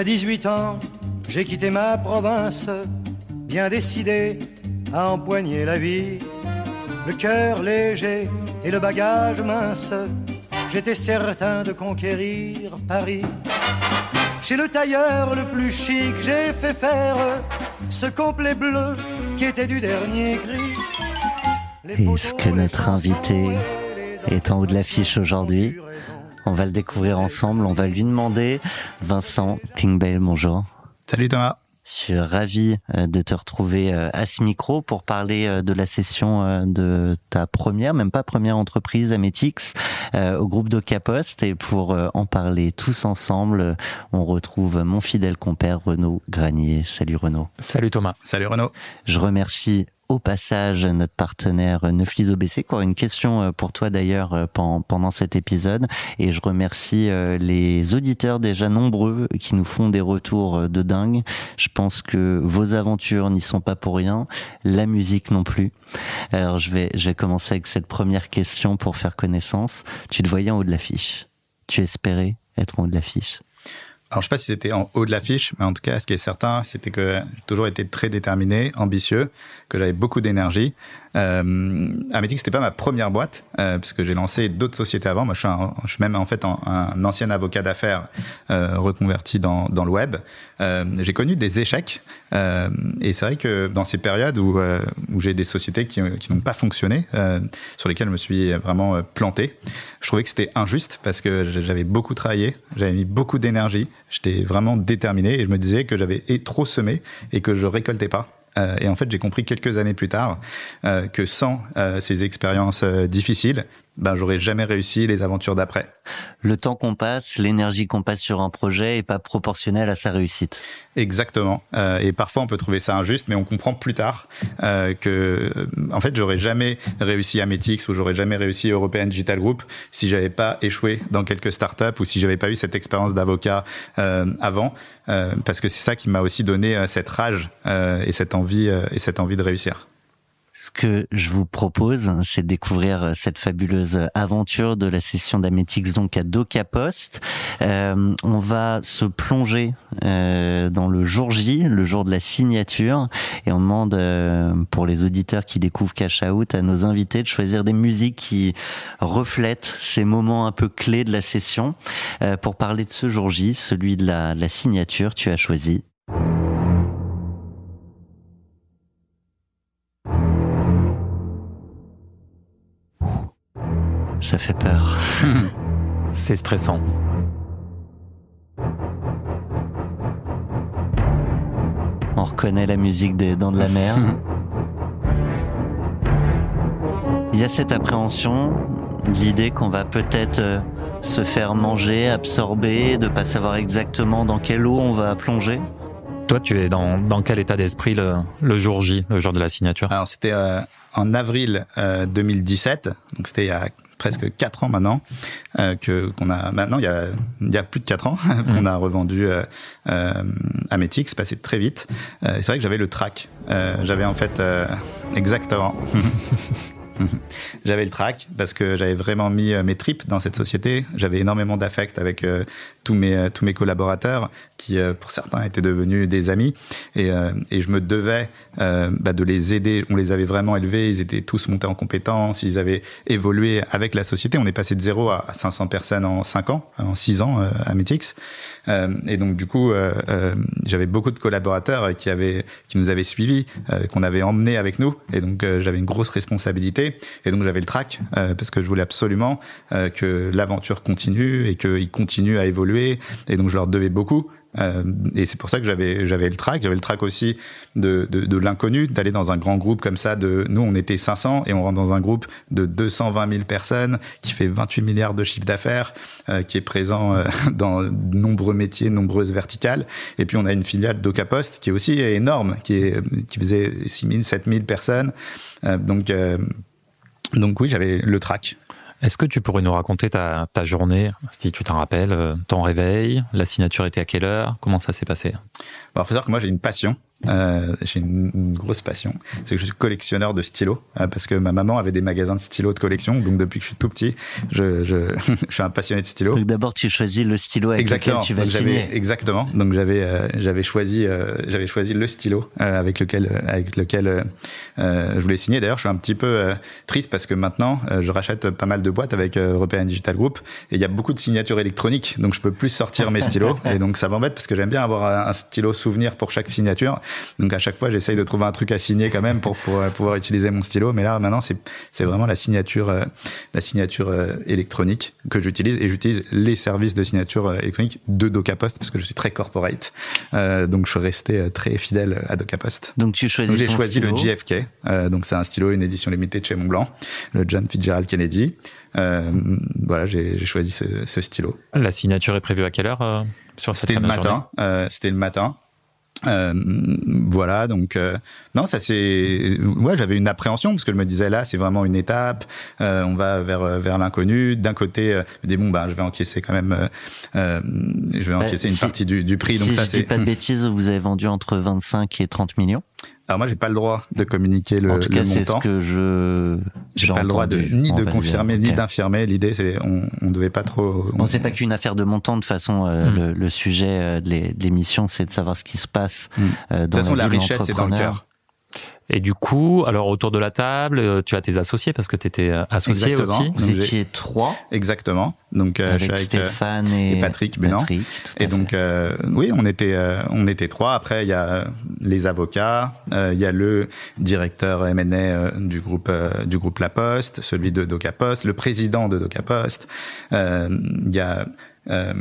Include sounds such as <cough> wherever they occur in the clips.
À 18 ans, j'ai quitté ma province, bien décidé à empoigner la vie. Le cœur léger et le bagage mince, j'étais certain de conquérir Paris. Chez le tailleur le plus chic, j'ai fait faire ce complet bleu qui était du dernier cri. Est-ce que notre invité est en haut de l'affiche aujourd'hui on va le découvrir ensemble. On va lui demander. Vincent Kingbale, bonjour. Salut Thomas. Je suis ravi euh, de te retrouver euh, à ce micro pour parler euh, de la session de ta première, même pas première entreprise, Ametix, au groupe de Capost. Et pour en parler tous ensemble, on retrouve mon fidèle compère Renaud Granier. Salut Renaud. Salut Thomas. Salut Renaud. Je remercie au passage notre partenaire Neuflis OBC qui aura une question euh, pour toi d'ailleurs euh, pendant cet épisode et je remercie euh, les auditeurs déjà nombreux qui nous font des retours de dingue. Je pense que vos aventures n'y sont pas pour rien, la musique non plus. Alors je vais je vais commencer avec cette première question pour faire connaissance. Tu te voyais en haut de l'affiche. Tu espérais être en haut de l'affiche alors, je sais pas si c'était en haut de l'affiche, mais en tout cas, ce qui est certain, c'était que j'ai toujours été très déterminé, ambitieux, que j'avais beaucoup d'énergie. Euh, Ametix, c'était pas ma première boîte, euh, puisque j'ai lancé d'autres sociétés avant. Moi, je suis, je suis même en fait un, ancien avocat d'affaires euh, reconverti dans, dans le web. Euh, j'ai connu des échecs, euh, et c'est vrai que dans ces périodes où, euh, où j'ai des sociétés qui, qui n'ont pas fonctionné, sur lesquelles je me suis vraiment planté, je trouvais que c'était injuste parce que j'avais beaucoup travaillé, j'avais mis beaucoup d'énergie, j'étais vraiment déterminé et je me disais que j'avais trop semé et que je récoltais pas. Euh, et en fait, j'ai compris quelques années plus tard euh, que sans euh, ces expériences difficiles, ben j'aurais jamais réussi les aventures d'après. Le temps qu'on passe, l'énergie qu'on passe sur un projet est pas proportionnelle à sa réussite. Exactement. Euh, et parfois on peut trouver ça injuste, mais on comprend plus tard euh, que, en fait, j'aurais jamais réussi à Metix ou j'aurais jamais réussi European Digital Group si j'avais pas échoué dans quelques startups ou si j'avais pas eu cette expérience d'avocat euh, avant, euh, parce que c'est ça qui m'a aussi donné euh, cette rage euh, et cette envie et cette envie de réussir. Ce que je vous propose, c'est de découvrir cette fabuleuse aventure de la session d'Ametix donc à Doca Post. Euh, on va se plonger euh, dans le jour J, le jour de la signature, et on demande euh, pour les auditeurs qui découvrent Cash Out à nos invités de choisir des musiques qui reflètent ces moments un peu clés de la session. Euh, pour parler de ce jour J, celui de la, de la signature, tu as choisi Ça fait peur. <laughs> C'est stressant. On reconnaît la musique des Dents de la Mer. <laughs> Il y a cette appréhension, l'idée qu'on va peut-être euh, se faire manger, absorber, de pas savoir exactement dans quelle eau on va plonger. Toi, tu es dans, dans quel état d'esprit le, le, jour J, le jour de la signature Alors, c'était euh, en avril euh, 2017, donc c'était il y a presque quatre ans maintenant euh, que qu'on a maintenant il y a il y a plus de quatre ans <laughs> qu'on a revendu euh, euh, Ametix, passé très vite. Euh, c'est vrai que j'avais le track. Euh, j'avais en fait euh, exactement. <laughs> j'avais le track parce que j'avais vraiment mis mes tripes dans cette société. J'avais énormément d'affect avec euh, tous mes tous mes collaborateurs qui, euh, pour certains, étaient devenus des amis et, euh, et je me devais bah, de les aider. On les avait vraiment élevés. Ils étaient tous montés en compétences. Ils avaient évolué avec la société. On est passé de 0 à 500 personnes en 5 ans, en 6 ans à Metix. et donc du coup, j'avais beaucoup de collaborateurs qui avaient qui nous avaient suivis, qu'on avait emmenés avec nous. Et donc j'avais une grosse responsabilité. Et donc j'avais le track parce que je voulais absolument que l'aventure continue et qu'ils continuent à évoluer. Et donc je leur devais beaucoup Euh, et c'est pour ça que j'avais le track. J'avais le track aussi de, l'inconnu, d'aller dans un grand groupe comme ça. De nous, on était 500 et on rentre dans un groupe de 220 000 personnes qui fait 28 milliards de chiffre d'affaires, euh, qui est présent euh, <laughs> dans de nombreux métiers, nombreuses verticales. Et puis on a une filiale d'Ocapost qui est aussi énorme, qui faisait 6 000, 7 000 personnes. Donc donc oui, j'avais le track. Est-ce que tu pourrais nous raconter ta, journée, si tu t'en rappelles, euh, ton réveil, la signature était à quelle heure, comment ça s'est passé? Il faut savoir que moi j'ai une passion, euh, j'ai une, une, grosse passion, c'est que je suis collectionneur de stylos euh, parce que ma maman avait des magasins de stylos de collection, donc depuis que je suis tout petit, je, je, <laughs> je suis un passionné de stylos. Donc d'abord tu choisis le stylo avec exactement. lequel tu vas signer. Exactement. Donc j'avais euh, j'avais choisi euh, j'avais choisi le stylo euh, avec lequel avec lequel je voulais signer. D'ailleurs je suis un petit peu triste parce que maintenant je rachète pas mal de boîtes avec European Digital Group et il y a beaucoup de signatures électroniques, donc je peux plus sortir mes stylos <laughs> et donc ça m'embête parce que j'aime bien avoir un stylo souvenir pour chaque signature. Donc à chaque fois, j'essaye de trouver un truc à signer quand même pour, pour pouvoir utiliser mon stylo. Mais là, maintenant, c'est c'est vraiment la signature euh, la signature euh, électronique que j'utilise et j'utilise les services de signature euh, électronique de DocaPost parce que je suis très corporate. Euh, donc je suis resté très fidèle à DocaPost. Donc tu choisis J'ai choisi stylo. le JFK. Euh, donc c'est un stylo, une édition limitée de chez Montblanc, le John Fitzgerald Kennedy. Euh, voilà, j'ai choisi ce, ce, stylo. La signature est prévue à quelle heure euh, sur cette C'était le matin. Euh, C'était le matin. Euh, voilà, donc euh, non, ça c'est ouais, j'avais une appréhension parce que je me disais là, c'est vraiment une étape, euh, on va vers vers l'inconnu. D'un côté, euh, je me dis bon bah je vais encaisser quand même, euh, je vais encaisser bah, une si, partie du, du prix. Si donc ça je dis pas de bêtises, vous avez vendu entre 25 et 30 millions. Alors moi, j'ai pas le droit de communiquer le, en tout cas, c'est ce que je. J'ai pas le droit de ni de confirmer dire. ni d'infirmer. L'idée, c'est on, on devait pas trop. On... Bon, c'est pas qu'une affaire de montant. De façon, euh, Hmm. mm. le, le, sujet euh, de l'émission, c'est de savoir ce qui se passe. Mm. Euh, dans de toute façon, la, la richesse, c'est dans le cœur. Et du coup, alors autour de la table, euh, tu as tes associés parce que tu étais associé Exactement. aussi. Vous étiez trois. Exactement. Donc euh, avec, je suis avec Stéphane et, et Patrick Bénan. Patrick, et donc euh, oui, on était euh, on était trois. Après il y a les avocats, euh, il y a le directeur M&A euh, du groupe du groupe La Poste, celui de DocaPost, le président de DocaPost. euh, Il y a euh,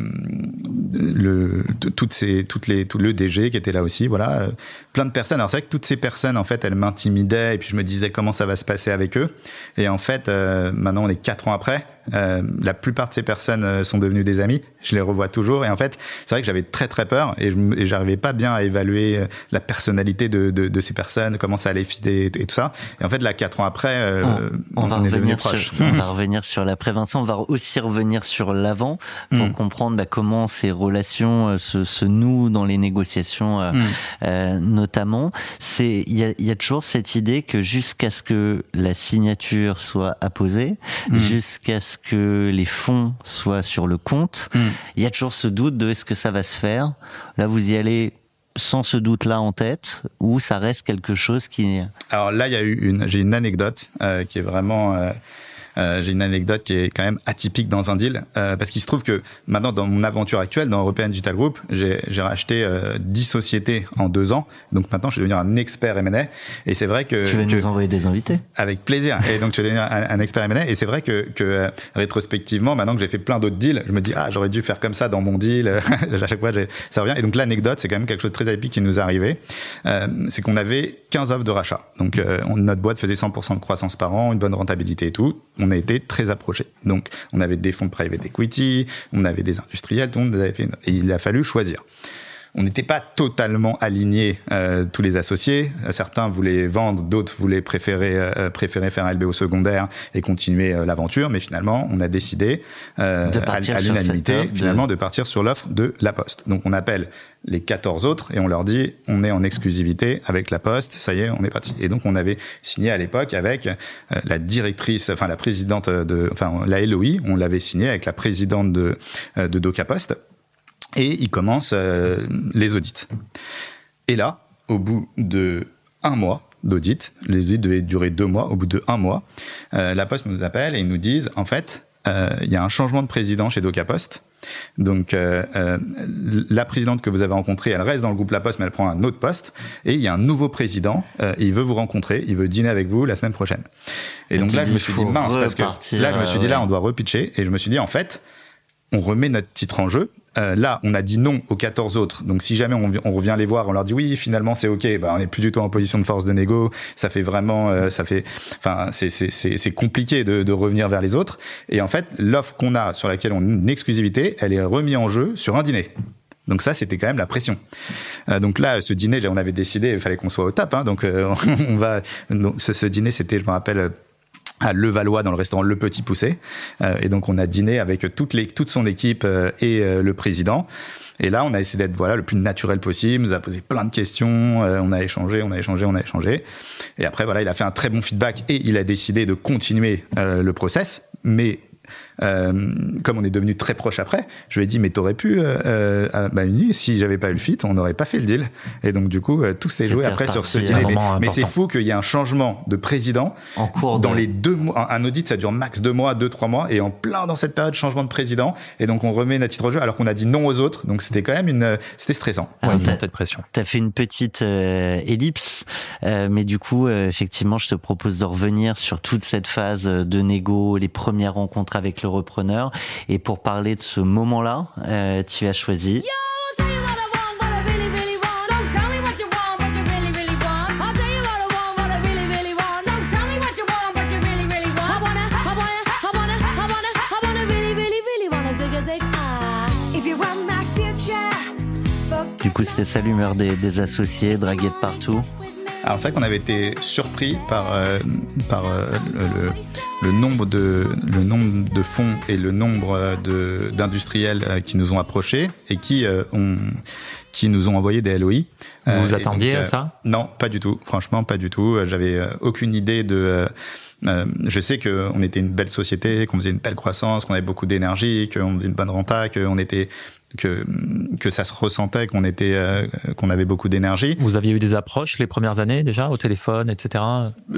le toutes ces toutes les tout le DG qui était là aussi voilà euh, plein de personnes. Alors c'est vrai que toutes ces personnes en fait elles m'intimidaient et puis je me disais comment ça va se passer avec eux? Et en fait euh, maintenant on est quatre ans après euh, la plupart de ces personnes sont devenues des amis je les revois toujours et en fait c'est vrai que j'avais très très peur et, j'arrivais pas bien à évaluer euh, la personnalité de, de, de, ces personnes comment ça allait fitter et, tout ça et en fait là quatre ans après euh, on, on, on, va est revenir proches sur, on va <laughs> revenir sur l'après Vincent on va aussi revenir sur l'avant pour mm. comprendre bah, comment ces relations euh, se, se, nouent dans les négociations euh, mm. euh, notamment c'est il y a, y a, toujours cette idée que jusqu'à ce que la signature soit apposée mm. jusqu'à ce que les fonds soient sur le compte il y a toujours ce doute de est-ce que ça va se faire là vous y allez sans ce doute-là en tête, ou ça reste quelque chose qui. Alors là, il y a eu une, j'ai une anecdote euh, qui est vraiment. Euh, euh, j'ai une anecdote qui est quand même atypique dans un deal euh, parce qu'il se trouve que maintenant dans mon aventure actuelle dans European Digital Group j'ai racheté euh, 10 sociétés en deux ans. Donc maintenant je suis devenu un expert M&A et c'est vrai que tu vas nous envoyer des invités. Avec plaisir. Et donc tu vas devenir un, un expert M&A et c'est vrai que, que euh, rétrospectivement maintenant que j'ai fait plein d'autres deals je me dis ah j'aurais dû faire comme ça dans mon deal. <laughs> À chaque fois ça revient. Et donc l'anecdote c'est quand même quelque chose de très atypique qui nous est arrivé. Euh, c'est qu'on avait 15 offres de rachat donc euh, notre boîte faisait 100% de croissance par an une bonne rentabilité et tout on a été très approchés. Donc, on avait des fonds private equity, on avait des industriels, tout le monde avait fait une... et il a fallu choisir. On n'était pas totalement alignés euh, tous les associés. Certains voulaient vendre, d'autres voulaient préférer euh, préférer faire un LBO secondaire et continuer euh, l'aventure. Mais finalement, on a décidé euh, à, à l'unanimité finalement de... de partir sur l'offre de La Poste. Donc, on appelle les 14 autres et on leur dit on est en exclusivité avec la Poste, ça y est, on est parti. Et donc on avait signé à l'époque avec euh, la directrice, enfin la présidente de, enfin la LOI, on l'avait signé avec la présidente de, euh, de Doca Post et ils commencent euh, les audits. Et là, au bout de un mois d'audit, les audits devaient durer deux mois, au bout de un mois, la Poste nous appelle et ils nous disent en fait il y a un changement de président chez Doca Post. Donc euh, euh, la présidente que vous avez rencontrée, elle reste dans le groupe La Poste, mais elle prend un autre poste. Et il y a un nouveau président, euh, et il veut vous rencontrer, il veut dîner avec vous la semaine prochaine. Et, et donc là, je me suis dit mince, parce que là, je me suis dit là, on doit repitcher. Et je me suis dit en fait, on remet notre titre en jeu euh, là, on a dit non aux 14 autres. Donc, si jamais on, revient les voir, on leur dit oui, finalement, c'est OK, bah, on n'est plus du tout en position de force de négo. Ça fait vraiment, euh, ça fait, enfin, c'est compliqué de, de, revenir vers les autres. Et en fait, l'offre qu'on a sur laquelle on a une exclusivité, elle est remise en jeu sur un dîner. Donc ça, c'était quand même la pression. Euh, donc là, ce dîner, on avait décidé, il fallait qu'on soit au top. Hein, donc euh, <laughs> on va, ce, ce dîner, c'était, je me rappelle à Levallois dans le restaurant Le Petit Poussé. Euh, et donc on a dîné avec toute, les, toute son équipe euh, et euh, le président. Et là, on a essayé d'être voilà le plus naturel possible. Nous a posé plein de questions. on a échangé, on a échangé, on a échangé. Et après, voilà, il a fait un très bon feedback et il a décidé de continuer le process. Mais euh, comme on est devenu très proche après, je lui ai dit mais t'aurais pu, euh, euh bah, si j'avais pas eu le fit, on n'aurait pas fait le deal. Et donc du coup, tout s'est joué après sur ce deal. Mais, c'est fou qu'il y ait un changement de président en cours dans les deux mois. Un audit, ça dure max deux mois, deux trois mois, et en plein dans cette période changement de président. Et donc on remet notre titre au jeu alors qu'on a dit non aux autres. Donc c'était quand même une, c'était stressant. Ouais, une montée de pression. T'as fait une petite ellipse, mais du coup, effectivement, je te propose de revenir sur toute cette phase de négo, les premières rencontres avec le repreneur. Et pour parler de ce moment-là, euh, tu as choisi. Du coup, c'était ça l'humeur des, des associés, dragués de partout. Alors c'est vrai qu'on avait été surpris par, euh, par euh, le, nombre de, le nombre de fonds et le nombre d'industriels euh, qui nous ont approchés et qui, ont, qui nous ont envoyé des LOI. Vous vous attendiez à ça? Non, pas du tout. Franchement, pas du tout. J'avais aucune idée de... je sais qu'on était une belle société, qu'on faisait une belle croissance, qu'on avait beaucoup d'énergie, qu'on faisait une bonne renta, qu'on était que que ça se ressentait qu'on était euh, qu'on avait beaucoup d'énergie. Vous aviez eu des approches les premières années déjà au téléphone, etc.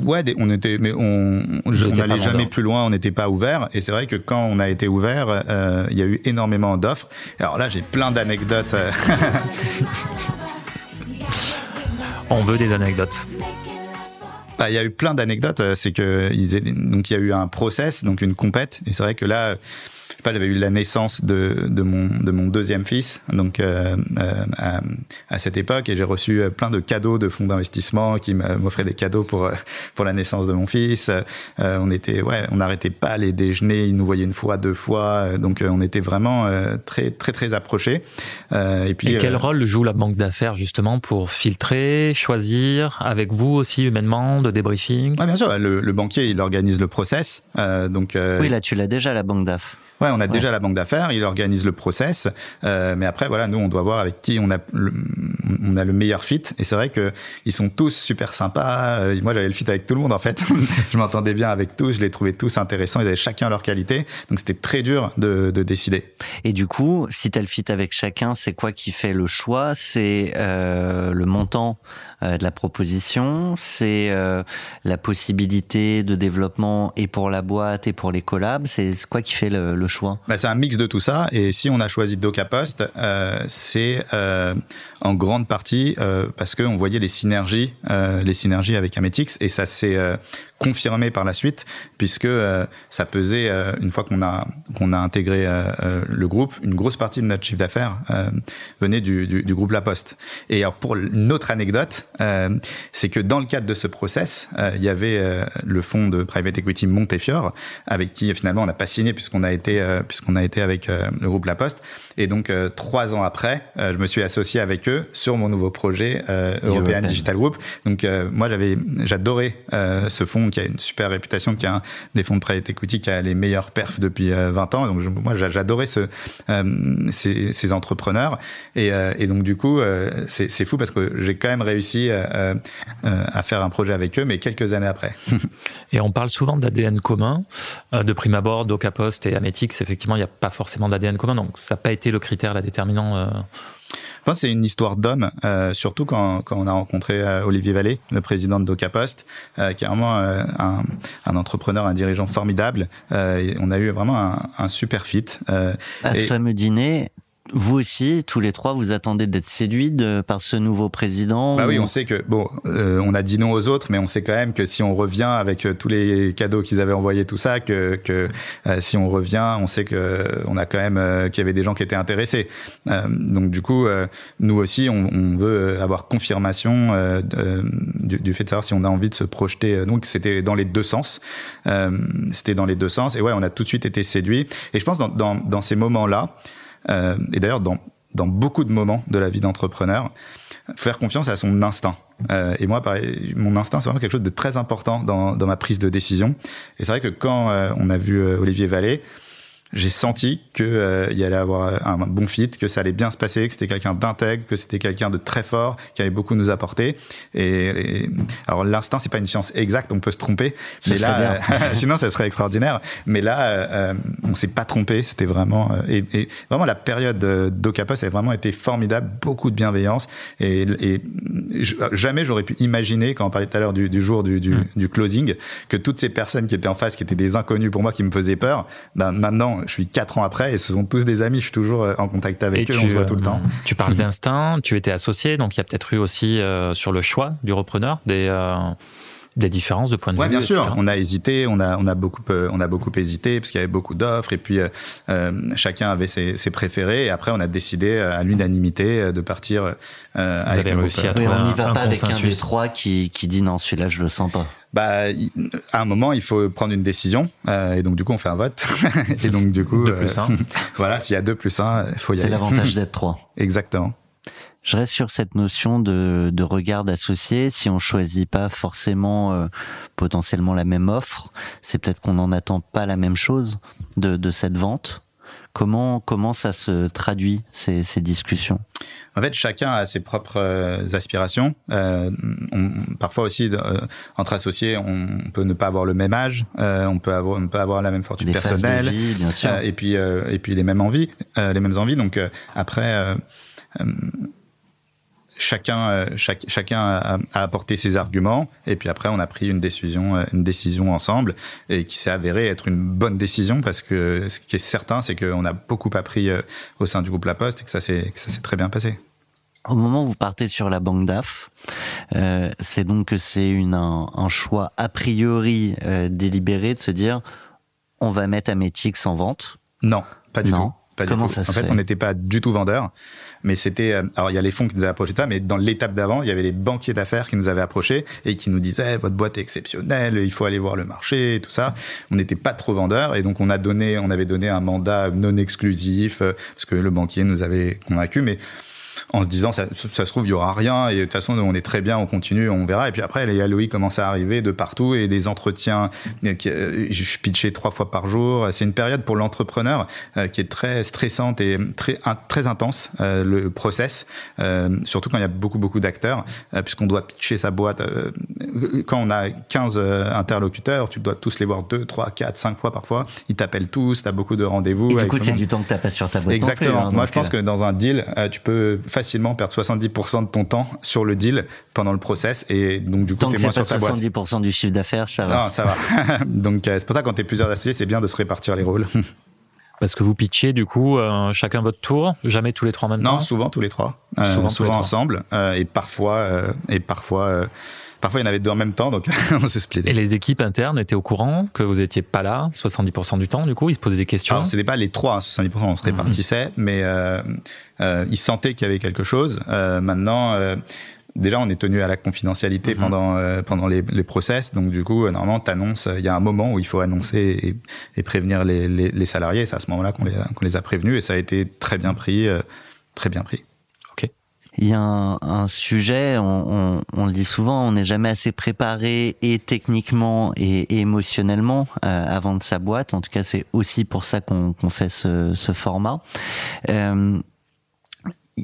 Ouais, on était mais on n'allait jamais plus loin, on n'était pas ouvert et c'est vrai que quand on a été ouvert, euh, il y a eu énormément d'offres. Alors là, j'ai plein d'anecdotes. Euh. <laughs> on veut des anecdotes. Bah, il y a eu plein d'anecdotes. C'est que donc il y a eu un process, donc une compète et c'est vrai que là pas, j'avais eu la naissance de, de, mon, de mon deuxième fils, donc euh, euh à, à, cette époque, et j'ai reçu euh, plein de cadeaux de fonds d'investissement qui m'offraient des cadeaux pour euh, pour la naissance de mon fils. Euh, on était, ouais, on n'arrêtait pas les déjeuners, ils nous voyaient une fois, deux fois, donc on était vraiment très très très approchés. et puis. Et quel rôle joue la banque d'affaires justement pour filtrer, choisir, avec vous aussi humainement, de débriefing? Ouais, Bien sûr, le, le, banquier il organise le process, donc. oui, là tu l'as déjà la banque d'affaires. Ouais, on a déjà la banque d'affaires, il organise le process, euh, mais après voilà, nous on doit voir avec qui on a le, on a le meilleur fit. Et c'est vrai que ils sont tous super sympas. Euh, moi j'avais le fit avec tout le monde en fait. <laughs> je m'entendais bien avec tous, je les trouvais tous intéressants. Ils avaient chacun leur qualité, donc c'était très dur de, de décider. Et du coup, si tu as le fit avec chacun, c'est quoi qui fait le choix? C'est euh, le montant de la proposition, c'est euh, la possibilité de développement et pour la boîte et pour les collabs. C'est quoi qui fait le, le choix? Bah, C'est un mix de tout ça. Et si on a choisi DocaPost, euh, c'est euh, en grande partie euh, parce qu'on voyait les synergies, les synergies avec Ametix et ça s'est confirmé par la suite, puisque euh, ça pesait, euh, une fois qu'on a, qu'on a intégré euh, le groupe, une grosse partie de notre chiffre d'affaires venait du, du, du, groupe La Poste. Et alors pour une autre anecdote, c'est que dans le cadre de ce process, il y avait le fonds de private equity Montefiore, avec qui finalement on n'a pas signé puisqu'on a été, puisqu'on a été avec le groupe La Poste. Et donc trois ans après, je me suis associé avec sur mon nouveau projet European Digital Group. Donc moi j'avais, j'adorais ce fonds qui a une super réputation, qui a des fonds de private equity qui a les meilleurs perfs depuis 20 euh, ans. Donc moi, j'adorais ce, euh, ces, ces, entrepreneurs. Et, euh, et, donc du coup, c'est fou parce que j'ai quand même réussi à faire un projet avec eux, mais quelques années après. <laughs> et on parle souvent d'ADN commun. de prime abord, DocaPost et Ametix, effectivement, il n'y a pas forcément d'ADN commun. Donc ça n'a pas été le critère, la déterminant je pense que c'est une histoire d'homme, euh, surtout quand, quand, on a rencontré euh, Olivier Vallée, le président de DocaPost, euh, qui est vraiment euh, un, un, entrepreneur, un dirigeant formidable. Euh, on a eu vraiment un, un super fit. à ce fameux dîner, vous aussi, tous les trois, vous attendez d'être séduits par ce nouveau président Bah oui, on sait que bon, euh, on a dit non aux autres, mais on sait quand même que si on revient avec euh, tous les cadeaux qu'ils avaient envoyés, tout ça, que, que euh, si on revient, on sait que on a quand même qu'il y avait des gens qui étaient intéressés. donc du coup, nous aussi, on, on, veut avoir confirmation du, du, fait de savoir si on a envie de se projeter. Donc c'était dans les deux sens. c'était dans les deux sens. Et ouais, on a tout de suite été séduits. Et je pense dans, dans, dans ces moments-là. Euh, et d'ailleurs, dans, dans beaucoup de moments de la vie d'entrepreneur, faire confiance à son instinct. Euh, et moi, pareil, mon instinct, c'est vraiment quelque chose de très important dans, dans ma prise de décision. Et c'est vrai que quand euh, on a vu euh, Olivier Vallée, j'ai senti que euh, il y allait avoir un bon fit, que ça allait bien se passer, que c'était quelqu'un d'intègre, que c'était quelqu'un de très fort, qui allait beaucoup nous apporter. Et, alors l'instinct, c'est pas une science exacte, on peut se tromper, mais là, <laughs> sinon ça serait extraordinaire. Mais là, euh, on s'est pas trompé, c'était vraiment et, et, vraiment la période d'Ocapos a vraiment été formidable, beaucoup de bienveillance et, et jamais j'aurais pu imaginer quand on parlait tout à l'heure du, du, jour du, du, mm. du, closing que toutes ces personnes qui étaient en face, qui étaient des inconnus pour moi, qui me faisaient peur, ben maintenant je suis quatre ans après et ce sont tous des amis. Je suis toujours euh, en contact avec eux, on se voit tout le temps. Euh, tu parles <laughs> d'instinct, tu étais associé, donc il y a peut-être eu aussi euh, sur le choix du repreneur des des différences de point de ouais, vue. bien sûr. On a hésité, on a on a beaucoup on a beaucoup hésité parce qu'il y avait beaucoup d'offres et puis chacun avait ses, ses, préférés et après on a décidé à l'unanimité de partir. Euh, Vous avez réussi à trouver on n'y va pas avec un des trois qui qui dit non celui-là je le sens pas bah, à un moment, il faut prendre une décision. Euh, et donc, du coup, on fait un vote. <laughs> et donc, du coup, deux plus un. Euh, <laughs> voilà, s'il y a deux plus un, il faut y aller. C'est l'avantage <laughs> d'être trois. Exactement. Je reste sur cette notion de, de regard associé. Si on choisit pas forcément euh, potentiellement la même offre, c'est peut-être qu'on n'en attend pas la même chose de, de cette vente. Comment comment ça se traduit ces, ces discussions? En fait, chacun a ses propres euh, aspirations. Euh, on, parfois aussi, euh, entre associés, on peut ne pas avoir le même âge, euh, on peut avoir on peut avoir la même fortune les personnelle, vie, bien sûr. et puis et puis les mêmes envies, les mêmes envies. Donc après chacun, euh, chaque, chacun a, a, apporté ses arguments et puis après on a pris une décision, euh, une décision ensemble et qui s'est avérée être une bonne décision parce que ce qui est certain, c'est qu'on a beaucoup appris euh, au sein du groupe La Poste et que ça s'est, que ça s'est très bien passé. Au moment où vous partez sur la banque DAF, euh, c'est donc que c'est une, un, un, choix a priori euh, délibéré de se dire on va mettre Ametix en vente? Non, pas du non. tout. Pas Comment du tout. ça se en fait, fait on n'était pas du tout vendeur mais c'était euh, alors il y a les fonds qui nous avaient approché de ça mais dans l'étape d'avant il y avait les banquiers d'affaires qui nous avaient approchés et qui nous disaient votre boîte est exceptionnelle il faut aller voir le marché et tout ça on n'était pas trop vendeurs et donc on a donné on avait donné un mandat non exclusif euh, parce que le banquier nous avait convaincu mais en se disant ça, ça se trouve il y aura rien et de toute façon on est très bien on continue on verra. Et puis après les Aloïs commencent à arriver de partout et des entretiens qui, je pitchais trois fois par jour. C'est une période pour l'entrepreneur euh, qui est très stressante et très très intense euh, le process euh, surtout quand il y a beaucoup beaucoup d'acteurs euh, puisqu'on doit pitcher sa boîte euh, quand on a 15 interlocuteurs tu dois tous les voir deux trois quatre cinq fois parfois. Ils t'appellent tous tu as beaucoup de rendez-vous et du coup c'est du temps que tu pas sur ta boîte exactement plus, hein, moi je pense que dans un deal tu peux facilement perdre 70% de ton temps sur le deal pendant le process et donc du coup Tant t'es que moins sur pas ta boîte. 70% du chiffre d'affaires, ça va. Non, ça va. <laughs> donc euh, c'est pour ça quand t'es plusieurs associés, c'est bien de se répartir les rôles. <laughs> Parce que vous pitchez du coup euh, chacun votre tour, jamais tous les trois en même non, temps. souvent tous les trois, euh, Souvent souvent, les trois. ensemble euh, et parfois euh, et parfois euh, parfois il y en avait deux en même temps donc <laughs> on se Et splittait. les équipes internes étaient au courant que vous étiez pas là 70% du temps, du coup, ils se posaient des questions. Alors c'était pas les trois, hein, 70% on se répartissait, mais euh, euh, ils sentaient qu'il y avait quelque chose. Euh, maintenant. Euh, Déjà, on est tenu à la confidentialité Mhm. pendant euh, pendant les, les process, donc du coup, euh, normalement, t'annonces. Il y a un moment où il faut annoncer et, et prévenir les, les, les salariés. C'est à ce moment-là qu'on les, a- qu'on les a prévenus et ça a été très bien pris, euh, très bien pris. Il y a un, un sujet, on, on, on le dit souvent, on n'est jamais assez préparé et techniquement et, et émotionnellement euh, à vendre sa boîte. En tout cas, c'est aussi pour ça qu'on fait ce, ce format. Euh,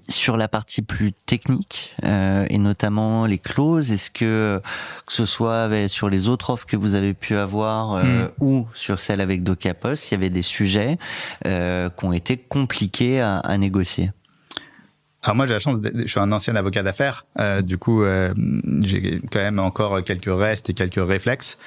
sur la partie plus technique euh, et notamment les clauses, est-ce que que ce soit avec- sur les autres offres que vous avez pu avoir euh, ou sur celle avec Docapos, il y avait des sujets euh, qui ont été compliqués à, à négocier? Alors moi j'ai la chance, je suis un ancien avocat d'affaires, euh, du coup euh, j'ai quand même encore quelques restes et quelques réflexes.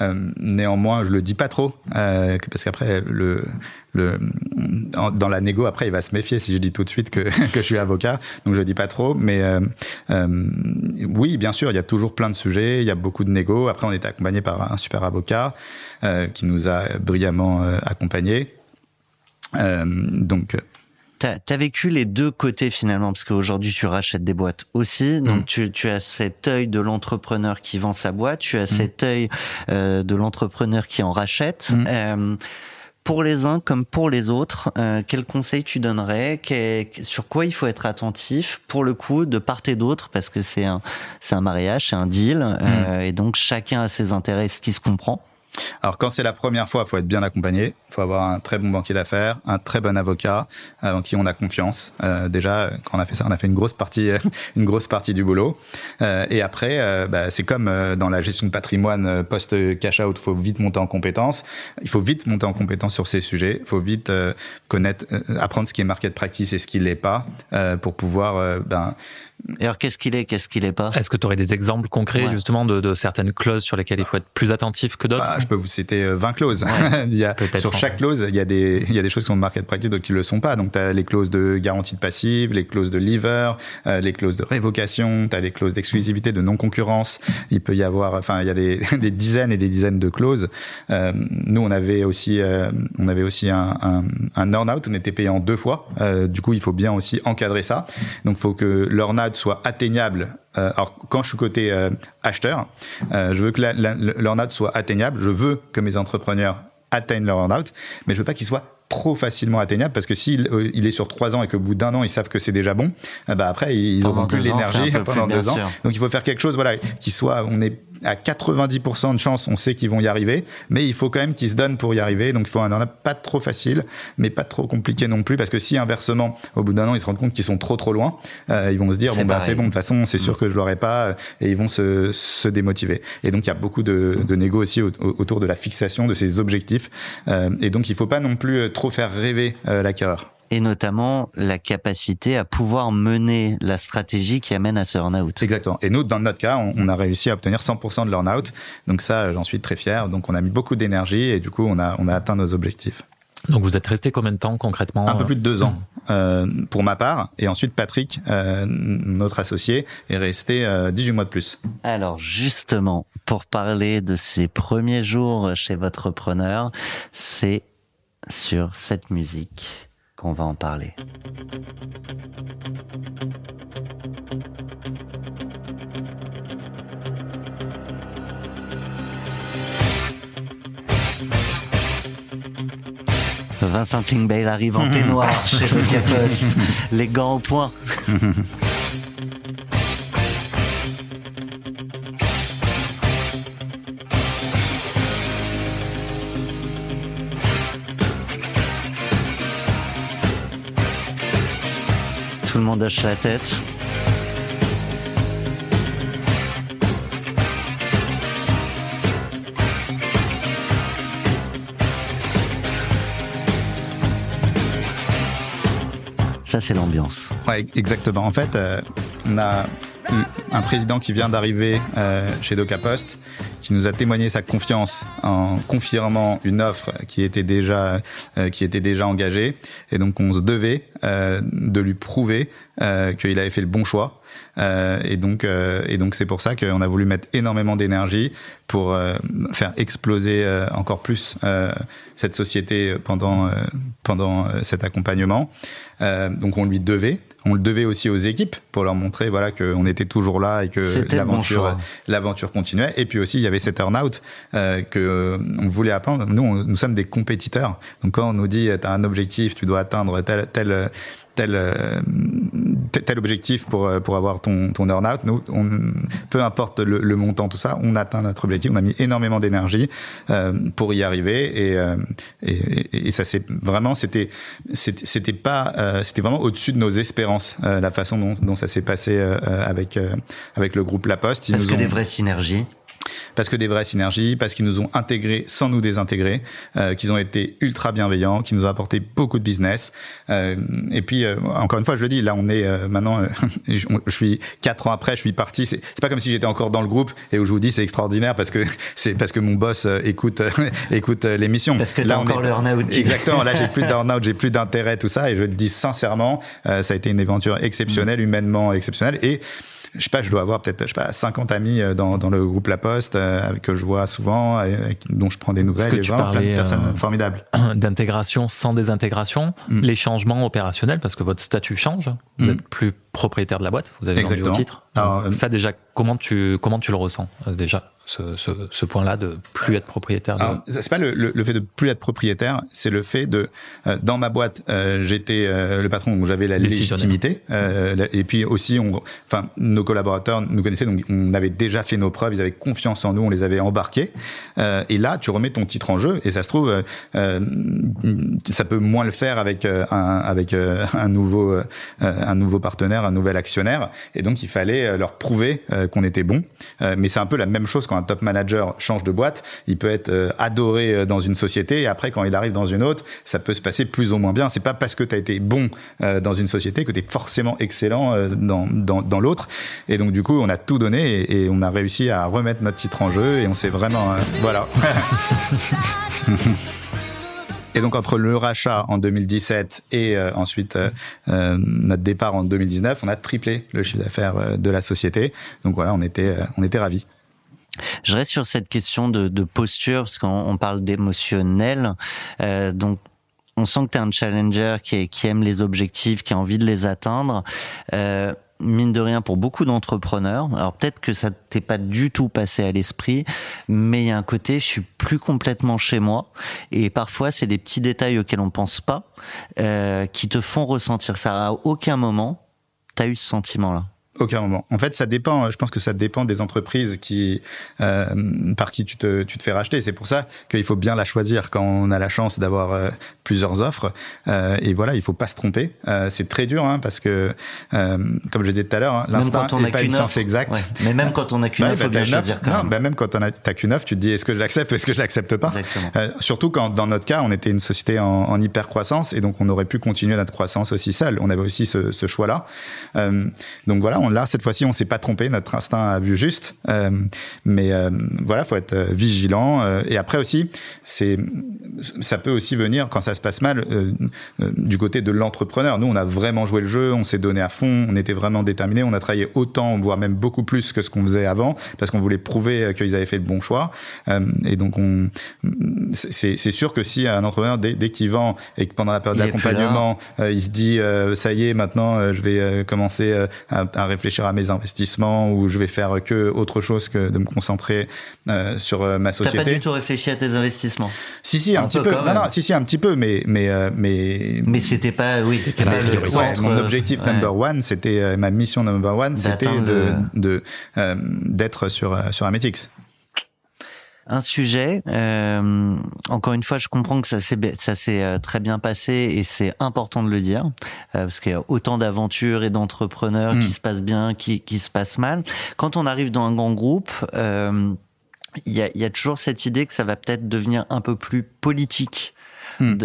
Euh, néanmoins, je le dis pas trop parce qu'après le, dans la négo après il va se méfier si je dis tout de suite que, <laughs> que je suis avocat, donc je le dis pas trop. Mais oui, bien sûr, il y a toujours plein de sujets, il y a beaucoup de négo. Après, on est accompagné par un super avocat qui nous a brillamment accompagnés. donc T'as as vécu les deux côtés finalement, parce qu'aujourd'hui tu rachètes des boîtes aussi. Donc mm. tu, tu, as cet œil de l'entrepreneur qui vend sa boîte, tu as mm. cet œil euh, de l'entrepreneur qui en rachète. Mm. Euh, pour les uns comme pour les autres, euh, quel conseil tu donnerais? Sur quoi il faut être attentif pour le coup de part et d'autre? Parce que c'est un, c'est un mariage, c'est un deal, euh, et donc chacun a ses intérêts, ce qui se comprend. Alors quand c'est la première fois, il faut être bien accompagné. Il faut avoir un très bon banquier d'affaires, un très bon avocat euh, en qui on a confiance. Euh, déjà, quand on a fait ça, on a fait une grosse partie, <laughs> une grosse partie du boulot. Euh, et après, bah, c'est comme dans la gestion de patrimoine post cash out, il faut vite monter en compétence. Il faut vite monter en compétence sur ces sujets. Il faut vite connaître, apprendre ce qui est market practice et ce qui l'est pas pour pouvoir ben, et alors, qu'est-ce qu'il est, qu'est-ce qu'il est pas? Est-ce que tu aurais des exemples concrets, justement, de, de, certaines clauses sur lesquelles il faut être plus attentif que d'autres? Bah, Je peux vous citer 20 euh, clauses. <laughs> il y a, sur chaque clause, il y, a des, il y a des choses qui sont de market practice, d'autres qui ne le sont pas. Donc, tu as les clauses de garantie de passive, les clauses de lever, euh, les clauses de révocation, tu as les clauses d'exclusivité, de non-concurrence. Il peut y avoir, enfin, il y a des, <laughs> des dizaines et des dizaines de clauses. Euh, nous, on avait aussi, euh, on avait aussi un, un, un earn-out, on était payé en deux fois. Euh, du coup, il faut bien aussi encadrer ça. Donc, il faut que l'earn-out soit atteignable. Euh, alors, quand je suis côté euh, acheteur, euh, je veux que l'earn-out soit atteignable. Je veux que mes entrepreneurs atteignent leur earn-out, mais je veux pas qu'il soit trop facilement atteignable parce que s'il il est sur trois ans et qu'au bout d'un an ils savent que c'est déjà bon, bah après ils auront plus l'énergie pendant deux ans. <laughs> Donc il faut faire quelque chose voilà qui soit on est à 90% de chance, on sait qu'ils vont y arriver, mais il faut quand même qu'ils se donnent pour y arriver. Donc il faut un an pas trop facile, mais pas trop compliqué non plus, parce que si inversement, au bout d'un an, ils se rendent compte qu'ils sont trop trop loin, euh, ils vont se dire bon bah c'est bon, de toute façon c'est sûr mm. que je l'aurai pas, euh, et ils vont se, se démotiver. Et donc il y a beaucoup de, de négo aussi autour de la fixation de ces objectifs, euh, et donc il faut pas non plus trop faire rêver l'acquéreur et notamment la capacité à pouvoir mener la stratégie qui amène à ce earn-out. Exactement. Et nous, dans notre cas, on, a réussi à obtenir 100% de l'earn-out. Donc ça, j'en suis très fier. Donc on a mis beaucoup d'énergie et du coup, on a, on a atteint nos objectifs. Donc vous êtes resté combien de temps concrètement Un peu plus de deux ans euh, pour ma part. Et ensuite Patrick, euh, notre associé, est resté euh, 18 mois de plus. Alors justement, pour parler de ces premiers jours chez votre preneur, c'est sur cette musique qu'on va en parler. Vincent Klingbeil arrive en peignoir chez le <laughs> les gants au point. <laughs> Hoche la tête. Ça, c'est l'ambiance. Exactement. En fait, euh, on a un président qui vient d'arriver euh, chez DocaPost, qui nous a témoigné sa confiance en confirmant une offre qui était déjà euh, qui était déjà engagée, et donc on se devait euh, de lui prouver qu'il avait fait le bon choix. et donc et donc c'est pour ça qu'on a voulu mettre énormément d'énergie pour faire exploser encore plus cette société pendant pendant cet accompagnement. donc on lui devait on le devait aussi aux équipes pour leur montrer voilà qu'on était toujours là et que l'aventure l'aventure continuait. Et puis aussi il y avait cet earn-out euh, que euh, on voulait apprendre. Nous nous sommes des compétiteurs. Donc quand on nous dit tu as un objectif, tu dois atteindre tel tel tel euh, tel objectif pour euh, pour avoir ton ton earn-out. Nous, on, peu importe le, le, montant, tout ça, on atteint notre objectif. On a mis énormément d'énergie euh, pour y arriver et, et, et ça c'est vraiment c'était c'était pas c'était vraiment au-dessus de nos espérances la façon dont, dont ça s'est passé avec avec le groupe La Poste. Est-ce que des vraies synergies parce que des vraies synergies, parce qu'ils nous ont intégrés sans nous désintégrer, euh, qu'ils ont été ultra bienveillants, qu'ils nous ont apporté beaucoup de business. Euh, et puis, euh, encore une fois, je le dis, là, on est euh, maintenant, <laughs> je, je, suis quatre ans après, je suis parti. C'est pas comme si j'étais encore dans le groupe et où je vous dis c'est extraordinaire parce que <laughs> c'est parce que mon boss écoute <laughs> écoute l'émission. Parce que là, on encore est... le burn-out. Exactement. Là, j'ai plus de burn-out, j'ai plus d'intérêt, tout ça. Et je le dis sincèrement, ça a été une aventure exceptionnelle, mmh. humainement exceptionnelle. Et je sais pas, je dois avoir peut-être, je sais pas, 50 amis euh, dans, dans le groupe La Poste, euh, que je vois souvent, avec, dont je prends des nouvelles, et vraiment plein de personnes euh, formidables. <clears throat> D'intégration sans désintégration, mm. les changements opérationnels, parce que votre statut change, vous mm. êtes plus propriétaire de la boîte, vous avez Exactement. vendu au titre. Alors, ça déjà, comment tu, comment tu le ressens déjà ce, ce, ce point-là de plus être propriétaire de... C'est pas le, le, le, fait de plus être propriétaire, c'est le fait de euh, dans ma boîte euh, j'étais euh, le patron donc j'avais la légitimité euh, et puis aussi on enfin nos collaborateurs nous connaissaient donc on avait déjà fait nos preuves, ils avaient confiance en nous, on les avait embarqués. Et là tu remets ton titre en jeu et ça se trouve ça peut moins le faire avec un avec <laughs> un nouveau un nouveau partenaire, un nouvel actionnaire. Et donc il fallait leur prouver qu'on était bon mais c'est un peu la même chose quand un top manager change de boîte, il peut être euh, adoré euh, dans une société et après quand il arrive dans une autre, ça peut se passer plus ou moins bien. C'est pas parce que tu as été bon euh, dans une société que tu es forcément excellent dans, dans, dans l'autre. Et donc du coup, on a tout donné et, et, on a réussi à remettre notre titre en jeu et on s'est vraiment voilà. <laughs> Et donc entre le rachat en 2017 et euh, ensuite euh, euh, notre départ en 2019, on a triplé le chiffre d'affaires de la société. Donc voilà, on était on était ravis. Je reste sur cette question de, posture, parce qu'on parle d'émotionnel. Donc, on sent que tu es un challenger qui, aime les objectifs, qui a envie de les atteindre. Mine de rien, pour beaucoup d'entrepreneurs, alors peut-être que ça t'est pas du tout passé à l'esprit, mais il y a un côté, je suis plus complètement chez moi. Et parfois, c'est des petits détails auxquels on pense pas, euh, qui te font ressentir ça. À aucun moment, tu as eu ce sentiment-là. Aucun moment. En fait, ça dépend. Je pense que ça dépend des entreprises qui euh, par qui tu te tu te fais racheter. C'est pour ça qu'il faut bien la choisir quand on a la chance d'avoir euh, plusieurs offres. Euh, et voilà, il faut pas se tromper. Euh, c'est très dur hein, parce que euh, comme je disais tout à l'heure, hein, l'instinct n'est pas une science exacte. Ouais. Mais même quand on a qu'une offre, il faut bien choisir quand non, même. Bah même quand on a t'as qu'une offre, tu te dis est-ce que je l'accepte ou est-ce que je l'accepte pas? surtout quand dans notre cas, on était une société en, en, hyper croissance et donc on aurait pu continuer notre croissance aussi seul. On avait aussi ce, ce choix-là. donc voilà, on là cette fois-ci on s'est pas trompé notre instinct a vu juste. Euh, mais euh, voilà faut être euh, vigilant euh, et après aussi c'est ça peut aussi venir quand ça se passe mal du côté de l'entrepreneur. Nous on a vraiment joué le jeu on s'est donné à fond on était vraiment déterminé on a travaillé autant voire même beaucoup plus que ce qu'on faisait avant parce qu'on voulait prouver qu'ils avaient fait le bon choix. Et donc on c'est sûr que si un entrepreneur dès, dès qu'il vend et que pendant la période d'accompagnement il se dit ça y est maintenant je vais commencer à, à réfléchir réfléchir à mes investissements ou je vais faire que autre chose que de me concentrer euh, sur euh, ma société. T'as pas du tout réfléchi à tes investissements? Si si un, un petit peu. Non, non, si si un petit peu, mais mais euh, mais. Mais c'était pas oui. C'était pas le centre, mon objectif ouais. number one, c'était euh, ma mission number one, c'était de de d'être sur sur Ametix un sujet. Euh, encore une fois, je comprends que ça s'est ça s'est euh, très bien passé et c'est important de le dire euh, parce qu'il y a autant d'aventures et d'entrepreneurs mm. qui se passent bien, qui, qui se passent mal. Quand on arrive dans un grand groupe. Euh, il y a, y a, toujours cette idée que ça va peut-être devenir un peu plus politique. Mm.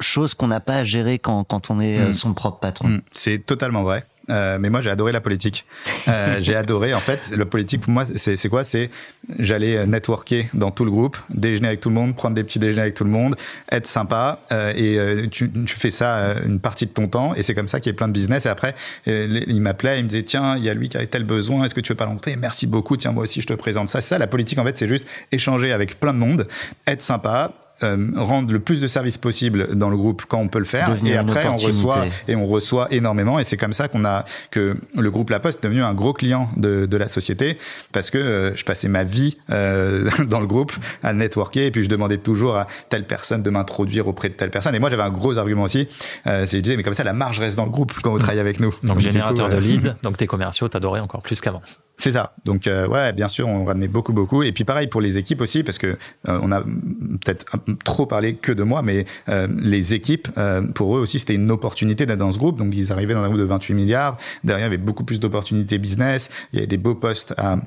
chose qu'on n'a pas à gérer quand, quand on est mm. son propre patron. Mm. C'est totalement vrai. Euh, mais moi, j'ai adoré la politique. Euh, <laughs> j'ai adoré, en fait, le politique pour moi, c'est quoi? C'est j'allais networker dans tout le groupe, déjeuner avec tout le monde, prendre des petits déjeuners avec tout le monde, être sympa, euh, et euh, tu, tu, fais ça euh, une partie de ton temps, et c'est comme ça qu'il y a plein de business. Et après, il m'appelait, il me disait tiens, il y a lui qui a tel besoin, est-ce que tu veux pas l'entrer? Merci beaucoup, tiens moi aussi je te présente ça. C'est ça la politique en fait, c'est juste échanger avec plein de monde, être sympa, euh, rendre le plus de services possible dans le groupe quand on peut le faire. Devenir et après on reçoit et on reçoit énormément. Et c'est comme ça qu'on a que le groupe La Poste est devenu un gros client de, de la société. Parce que euh, je passais ma vie euh, <laughs> dans le groupe à networker. Et puis je demandais toujours à telle personne de m'introduire auprès de telle personne. Et moi j'avais un gros argument aussi. Euh, c'est je disais mais comme ça la marge reste dans le groupe quand vous travaillez avec nous. Donc, donc générateur coup, de lead donc tes commerciaux t'adoraient encore plus qu'avant c'est ça. Donc euh, ouais, bien sûr, on ramenait beaucoup beaucoup. Et puis pareil pour les équipes aussi, parce que euh, on a peut-être trop parlé que de moi, mais euh, les équipes, euh, pour eux aussi, c'était une opportunité d'être dans ce groupe. Donc ils arrivaient dans un groupe de 28 milliards. Derrière, il y avait beaucoup plus d'opportunités business. Il y avait des beaux postes à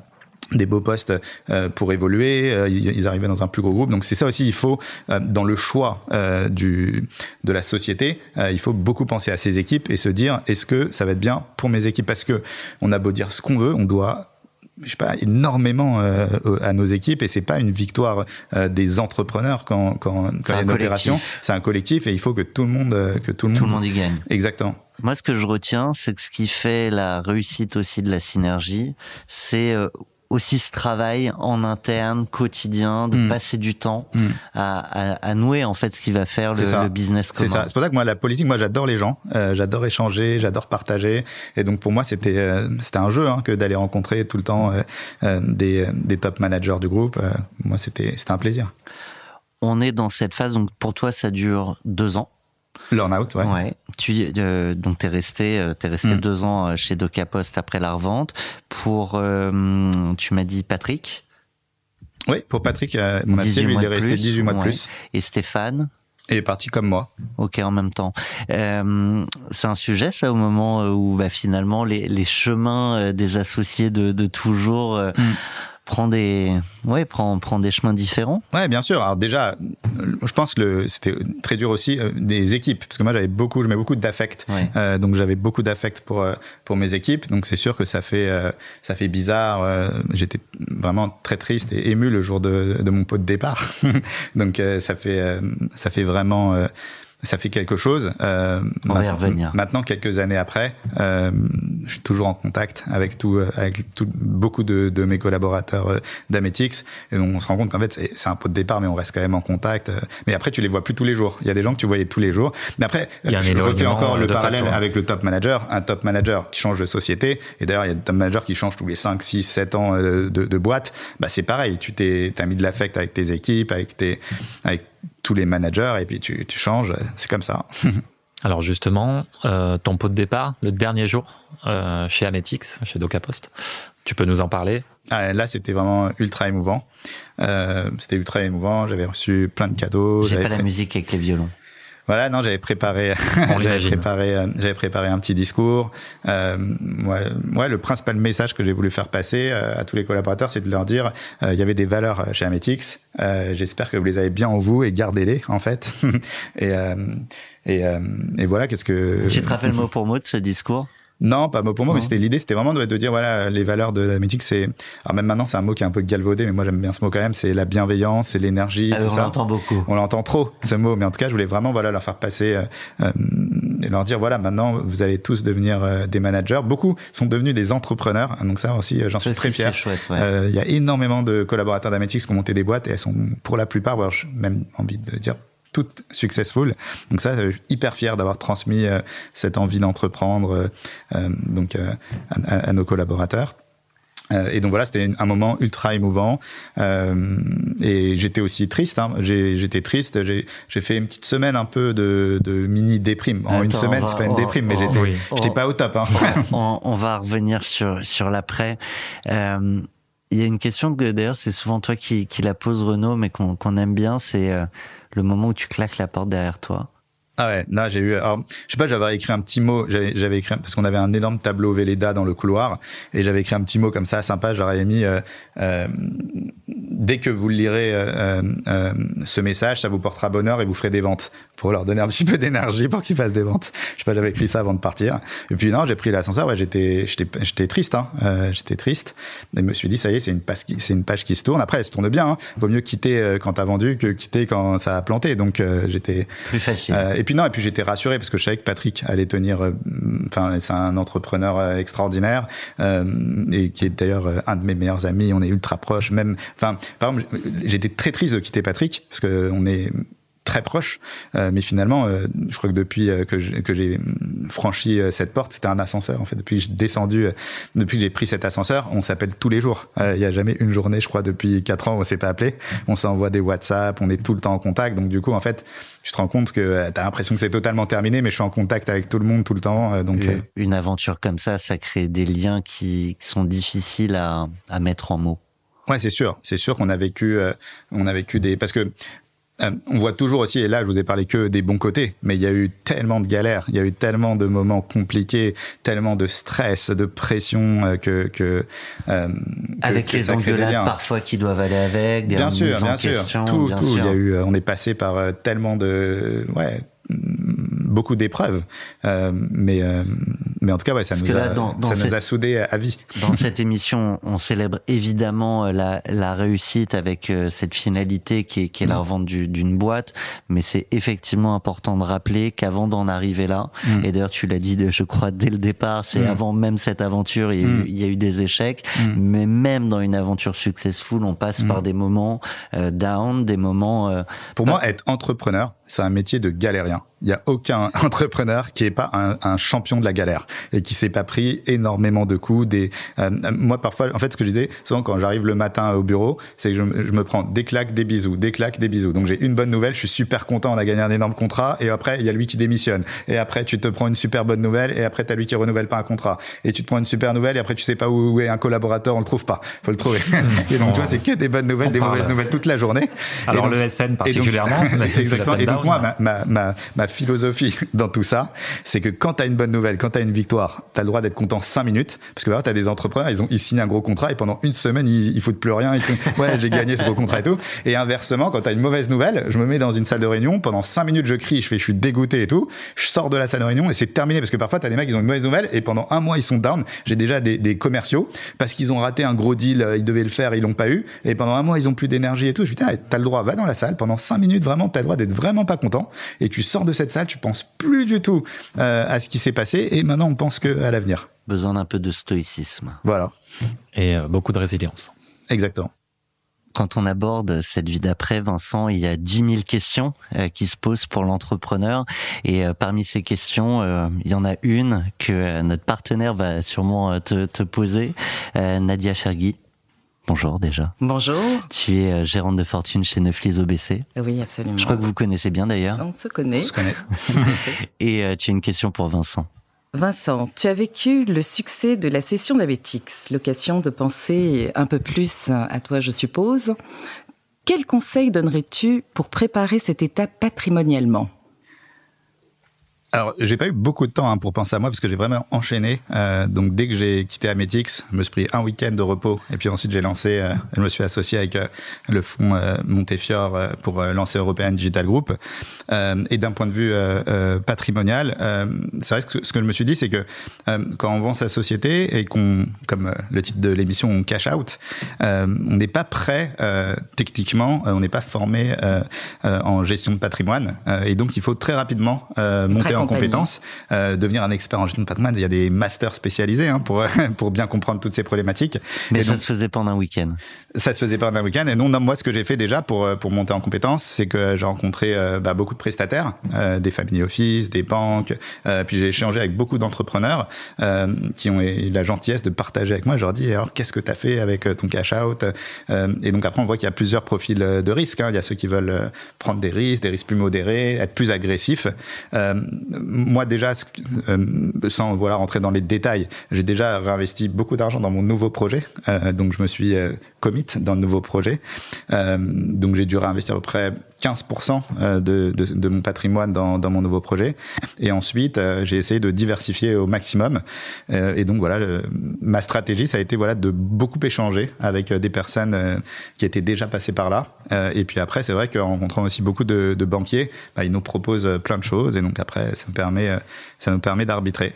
des beaux postes euh, pour évoluer, euh, ils, arrivaient dans un plus gros groupe. Donc c'est ça aussi, il faut euh, dans le choix du de la société, il faut beaucoup penser à ses équipes et se dire est-ce que ça va être bien pour mes équipes? Parce que on a beau dire ce qu'on veut, on doit je sais pas énormément à nos équipes et c'est pas une victoire des entrepreneurs quand quand, quand il y a une opération, c'est un collectif et il faut que tout le monde que tout le monde tout le monde y gagne. Exactement. Moi, ce que je retiens, c'est que ce qui fait la réussite aussi de la synergie, c'est aussi ce travail en interne, quotidien, de mm. passer du temps mm. à, à, nouer en fait ce qui va faire le, business commun. C'est ça. C'est pour ça que moi la politique, moi j'adore les gens, euh, j'adore échanger, j'adore partager, et donc pour moi c'était euh, c'était un jeu hein, que d'aller rencontrer tout le temps euh, des, des top managers du groupe. moi c'était c'était un plaisir. On est dans cette phase donc pour toi ça dure deux ans. Learn-out, ouais. ouais. Tu, euh, donc, t'es resté, euh, t'es resté mm. deux ans euh, chez DocaPost après la revente. Pour, tu m'as dit Patrick Oui, pour Patrick, mon associé, lui, il est resté 18 mois de plus. Et Stéphane est parti comme moi. Ok, en même temps. Euh, c'est un sujet, ça, au moment où bah, finalement les, les chemins des associés de, de toujours mm prend des ouais prend prend des chemins différents. Ouais bien sûr. Alors déjà je pense que le c'était très dur aussi euh, des équipes. Parce que moi j'avais beaucoup je mets beaucoup d'affect. Euh, donc j'avais beaucoup d'affect pour euh, pour mes équipes. Donc c'est sûr que ça fait ça fait bizarre. J'étais vraiment très triste et ému le jour de, de mon pot de départ. <laughs> Donc ça fait ça fait vraiment ça fait quelque chose. Euh, On va y revenir. Maintenant, quelques années après, euh, je suis toujours en contact avec tout, euh, avec tout, beaucoup de, de mes collaborateurs euh, d'Ametix. Et on se rend compte qu'en fait, c'est un pot de départ, mais on reste quand même en contact. Euh. Mais après, tu les vois plus tous les jours. Il y a des gens que tu voyais tous les jours. Mais après, je refais encore le parallèle avec le top manager. Un top manager qui change de société. Et d'ailleurs, il y a des top managers qui changent tous les 5, 6, 7 ans de, de boîte. Bah, c'est pareil. Tu t'es, as mis de l'affect avec tes équipes, avec tes, avec tous les managers et puis tu, tu changes. C'est comme ça. <laughs> Alors justement, euh, ton pot de départ, le dernier jour euh, chez Ametix, chez DocaPost, tu peux nous en parler? Ah, Là, c'était vraiment ultra émouvant. Euh, c'était ultra émouvant. J'avais reçu plein de cadeaux. J'ai pas la musique avec les violons. Voilà, non, j'avais préparé, <laughs> j'avais préparé, euh, j'avais préparé un petit discours. Euh, ouais, le principal message que j'ai voulu faire passer euh, à tous les collaborateurs, c'est de leur dire, euh, il y avait des valeurs chez Ametix. J'espère que vous les avez bien en vous et gardez-les en fait. <laughs> et, et, et voilà, qu'est-ce que. Tu te rappelles mot pour mot de ce discours non, pas mot pour mot, mais c'était l'idée, c'était vraiment de, dire voilà les valeurs de la mythique, c'est alors même maintenant c'est un mot qui est un peu galvaudé, mais moi j'aime bien ce mot quand même, c'est la bienveillance, c'est l'énergie, ah, tout on ça. On l'entend beaucoup. On l'entend trop ce mot, mais en tout cas je voulais vraiment voilà leur faire passer euh, euh et leur dire voilà maintenant vous allez tous devenir euh, des managers. Beaucoup sont devenus des entrepreneurs, donc ça aussi euh, j'en suis très fier. Il y a énormément de collaborateurs d'Ametix qui ont monté des boîtes et elles sont pour la plupart, même envie de dire toutes successful. Donc ça, je suis hyper fier d'avoir transmis euh, cette envie d'entreprendre euh, euh, donc à, nos collaborateurs. et donc voilà, c'était un moment ultra émouvant. et j'étais aussi triste. Hein. J'étais triste. J'ai fait une petite semaine un peu de, mini déprime. En une semaine, c'est pas une déprime, mais j'étais, j'étais pas au top. Hein. on, va revenir sur sur l'après. Il y a une question que d'ailleurs c'est souvent toi qui, qui la pose Renaud, mais qu'on aime bien, c'est le moment où tu claques la porte derrière toi ah ouais, là j'ai eu. Alors, je sais pas, j'avais écrit un petit mot. J'avais écrit parce qu'on avait un énorme tableau Véleda dans le couloir et j'avais écrit un petit mot comme ça, sympa. J'aurais mis euh, euh, dès que vous lirez euh, euh, ce message, ça vous portera bonheur et vous ferez des ventes pour leur donner un petit peu d'énergie pour qu'ils fassent des ventes. Je sais pas, j'avais écrit ça avant de partir. Et puis non, j'ai pris l'ascenseur. Ouais, j'étais j'étais j'étais triste. Hein, euh, j'étais triste. Et je me suis dit ça y est, c'est une page qui c'est une page qui se tourne. Après, elle se tourne bien. Hein. Vaut mieux quitter quand t'as vendu que quitter quand ça a planté. Donc j'étais plus facile puis non, et puis j'étais rassuré parce que je savais que Patrick allait tenir. Euh, enfin, c'est un entrepreneur euh, extraordinaire euh, et qui est d'ailleurs un de mes meilleurs amis. On est ultra proches. Même, enfin, par exemple, j'étais très triste de quitter Patrick parce que on est très proche. Euh, mais finalement, euh, je crois que depuis euh, que j'ai franchi cette porte, c'était un ascenseur. En fait, depuis que j'ai descendu, depuis que j'ai pris cet ascenseur, on s'appelle tous les jours. Il n'y a jamais une journée, je crois, depuis quatre ans où on s'est pas appelé. On s'envoie des WhatsApp, on est tout le temps en contact. Donc du coup, en fait, tu te rends compte que tu as l'impression que c'est totalement terminé, mais je suis en contact avec tout le monde tout le temps. donc une aventure comme ça, ça crée des liens qui sont difficiles à, à mettre en mots. Ouais, c'est sûr. C'est sûr qu'on a vécu, on a vécu des, parce que euh, on voit toujours aussi, et là je vous ai parlé que des bons côtés, mais il y a eu tellement de galères, il y a eu tellement de moments compliqués, tellement de stress, de pression euh, que, que euh, avec les engueulades parfois qui doivent aller avec, des bien sûr, bien sûr, tout, tout. Il y a eu, on est passé par tellement de, ouais, beaucoup d'épreuves, mais mais en tout cas, ouais, ça, nous a, ça nous a soudés à vie. Dans cette émission, on célèbre évidemment la, la réussite avec euh, cette finalité qui est, qui est la mm. revente d'une boîte, mais c'est effectivement important de rappeler qu'avant d'en arriver là, mm. et d'ailleurs tu l'as dit, je crois dès le départ, c'est mm. avant même cette aventure, il y, a eu, il y a eu des échecs, mais même dans une aventure successful, on passe par des moments euh, down, des moments. Euh, Pour moi, être entrepreneur, c'est un métier de galérien. Il n'y a aucun <laughs> entrepreneur qui n'est pas un, un, champion de la galère et qui s'est pas pris énormément de coups. Des, euh, moi, parfois, en fait, ce que je disais, souvent quand j'arrive le matin au bureau, c'est que je, je, me prends des claques, des bisous, des claques, des bisous. Donc j'ai une bonne nouvelle, je suis super content, on a gagné un énorme contrat, et après il y a lui qui démissionne. Et après tu te prends une super bonne nouvelle, et après tu as lui qui renouvelle pas un contrat. Et tu te prends une super nouvelle, et après tu sais pas où est un collaborateur, on le trouve pas. Faut le trouver. <laughs> et donc tu vois, c'est que des bonnes nouvelles, des mauvaises nouvelles toute la journée. Alors le SN particulièrement. exactement. Et donc <laughs> moi, ma, ma, ma, philosophie <laughs> dans tout ça, c'est que quand tu as une bonne nouvelle, quand tu as une victoire, tu as le droit d'être content 5 minutes. Parce que tu as des entrepreneurs, ils, ont, ils signent un gros contrat et pendant une semaine, ils, ils foutent plus rien. Ils sont, ouais, j'ai gagné ce gros contrat et tout. Et inversement, quand tu as une mauvaise nouvelle, je me mets dans une salle de réunion, pendant 5 minutes, je crie, je fais, je suis dégoûté et tout. Je sors de la salle de réunion et c'est terminé parce que parfois, tu as des mecs, ils ont une mauvaise nouvelle et pendant un mois, ils sont down. J'ai déjà des, commerciaux parce qu'ils ont raté un gros deal, ils devaient le faire, ils l'ont pas eu. Et pendant un mois, ils ont plus d'énergie et tout. Je dis, t'as le droit, va dans la salle pendant 5 minutes, vraiment, t'as le droit d'être vraiment pas content. Et tu sors de cette salle, tu penses plus du tout euh, à ce qui s'est passé et maintenant on pense que à l'avenir. Besoin d'un peu de stoïcisme. Voilà. Et euh, beaucoup de résilience. Exactement. Quand on aborde cette vie d'après, Vincent, il y a 10 000 questions euh, qui se posent pour l'entrepreneur. Et parmi ces questions, il y en a une que notre partenaire va sûrement te, te poser, Nadia Chergui. Bonjour déjà. Bonjour. Tu es euh, gérante de fortune chez Neuflis OBC. Oui, absolument. Je crois que vous connaissez bien d'ailleurs. On se connaît. On se connaît. <laughs> <laughs> Et euh, tu as une question pour Vincent. Vincent, tu as vécu le succès de la session d'Abetix, l'occasion de penser un peu plus à toi, je suppose. Quel conseil donnerais-tu pour préparer cette étape patrimonialement? Alors, j'ai pas eu beaucoup de temps hein, pour penser à moi parce que j'ai vraiment enchaîné. Euh, donc, dès que j'ai quitté Ametix, je me suis pris un week-end de repos et puis ensuite j'ai lancé. Euh, je me suis associé avec euh, le fonds euh, Montefiore euh, pour lancer European Digital Group. et d'un point de vue patrimonial, c'est vrai que ce que je me suis dit, c'est que quand on vend sa société et qu'on, comme le titre de l'émission, on cash out, on n'est pas prêt techniquement, on n'est pas formé en gestion de patrimoine et donc il faut très rapidement monter en compétences, euh, devenir un expert en gestion de patrimoine. Il y a des masters spécialisés hein, pour <laughs> pour bien comprendre toutes ces problématiques. Mais ça se faisait pendant un week-end. Ça se faisait pendant un week-end. Et non, non, moi, ce que j'ai fait déjà pour euh, pour monter en compétences, c'est que j'ai rencontré euh, bah, beaucoup de prestataires, euh, des family office, des banques. puis j'ai échangé avec beaucoup d'entrepreneurs qui ont eu la gentillesse de partager avec moi. Je leur dis alors qu'est-ce que tu as fait avec ton cash out Et donc après, on voit qu'il y a plusieurs profils de risques. Hein. Il y a ceux qui veulent prendre des risques, des risques plus modérés, être plus agressifs moi déjà, euh, sans voilà rentrer dans les détails, j'ai déjà réinvesti beaucoup d'argent dans mon nouveau projet, euh, donc je me suis euh, dans le nouveau projet, donc j'ai dû réinvestir à peu près 15% de, de, mon patrimoine dans, mon nouveau projet, et ensuite j'ai essayé de diversifier au maximum, et donc voilà, ma stratégie ça a été voilà de beaucoup échanger avec des personnes qui étaient déjà passées par là, et puis après c'est vrai qu'en rencontrant aussi beaucoup de, banquiers, bah, ils nous proposent plein de choses, et donc après ça me permet, euh, ça nous permet d'arbitrer.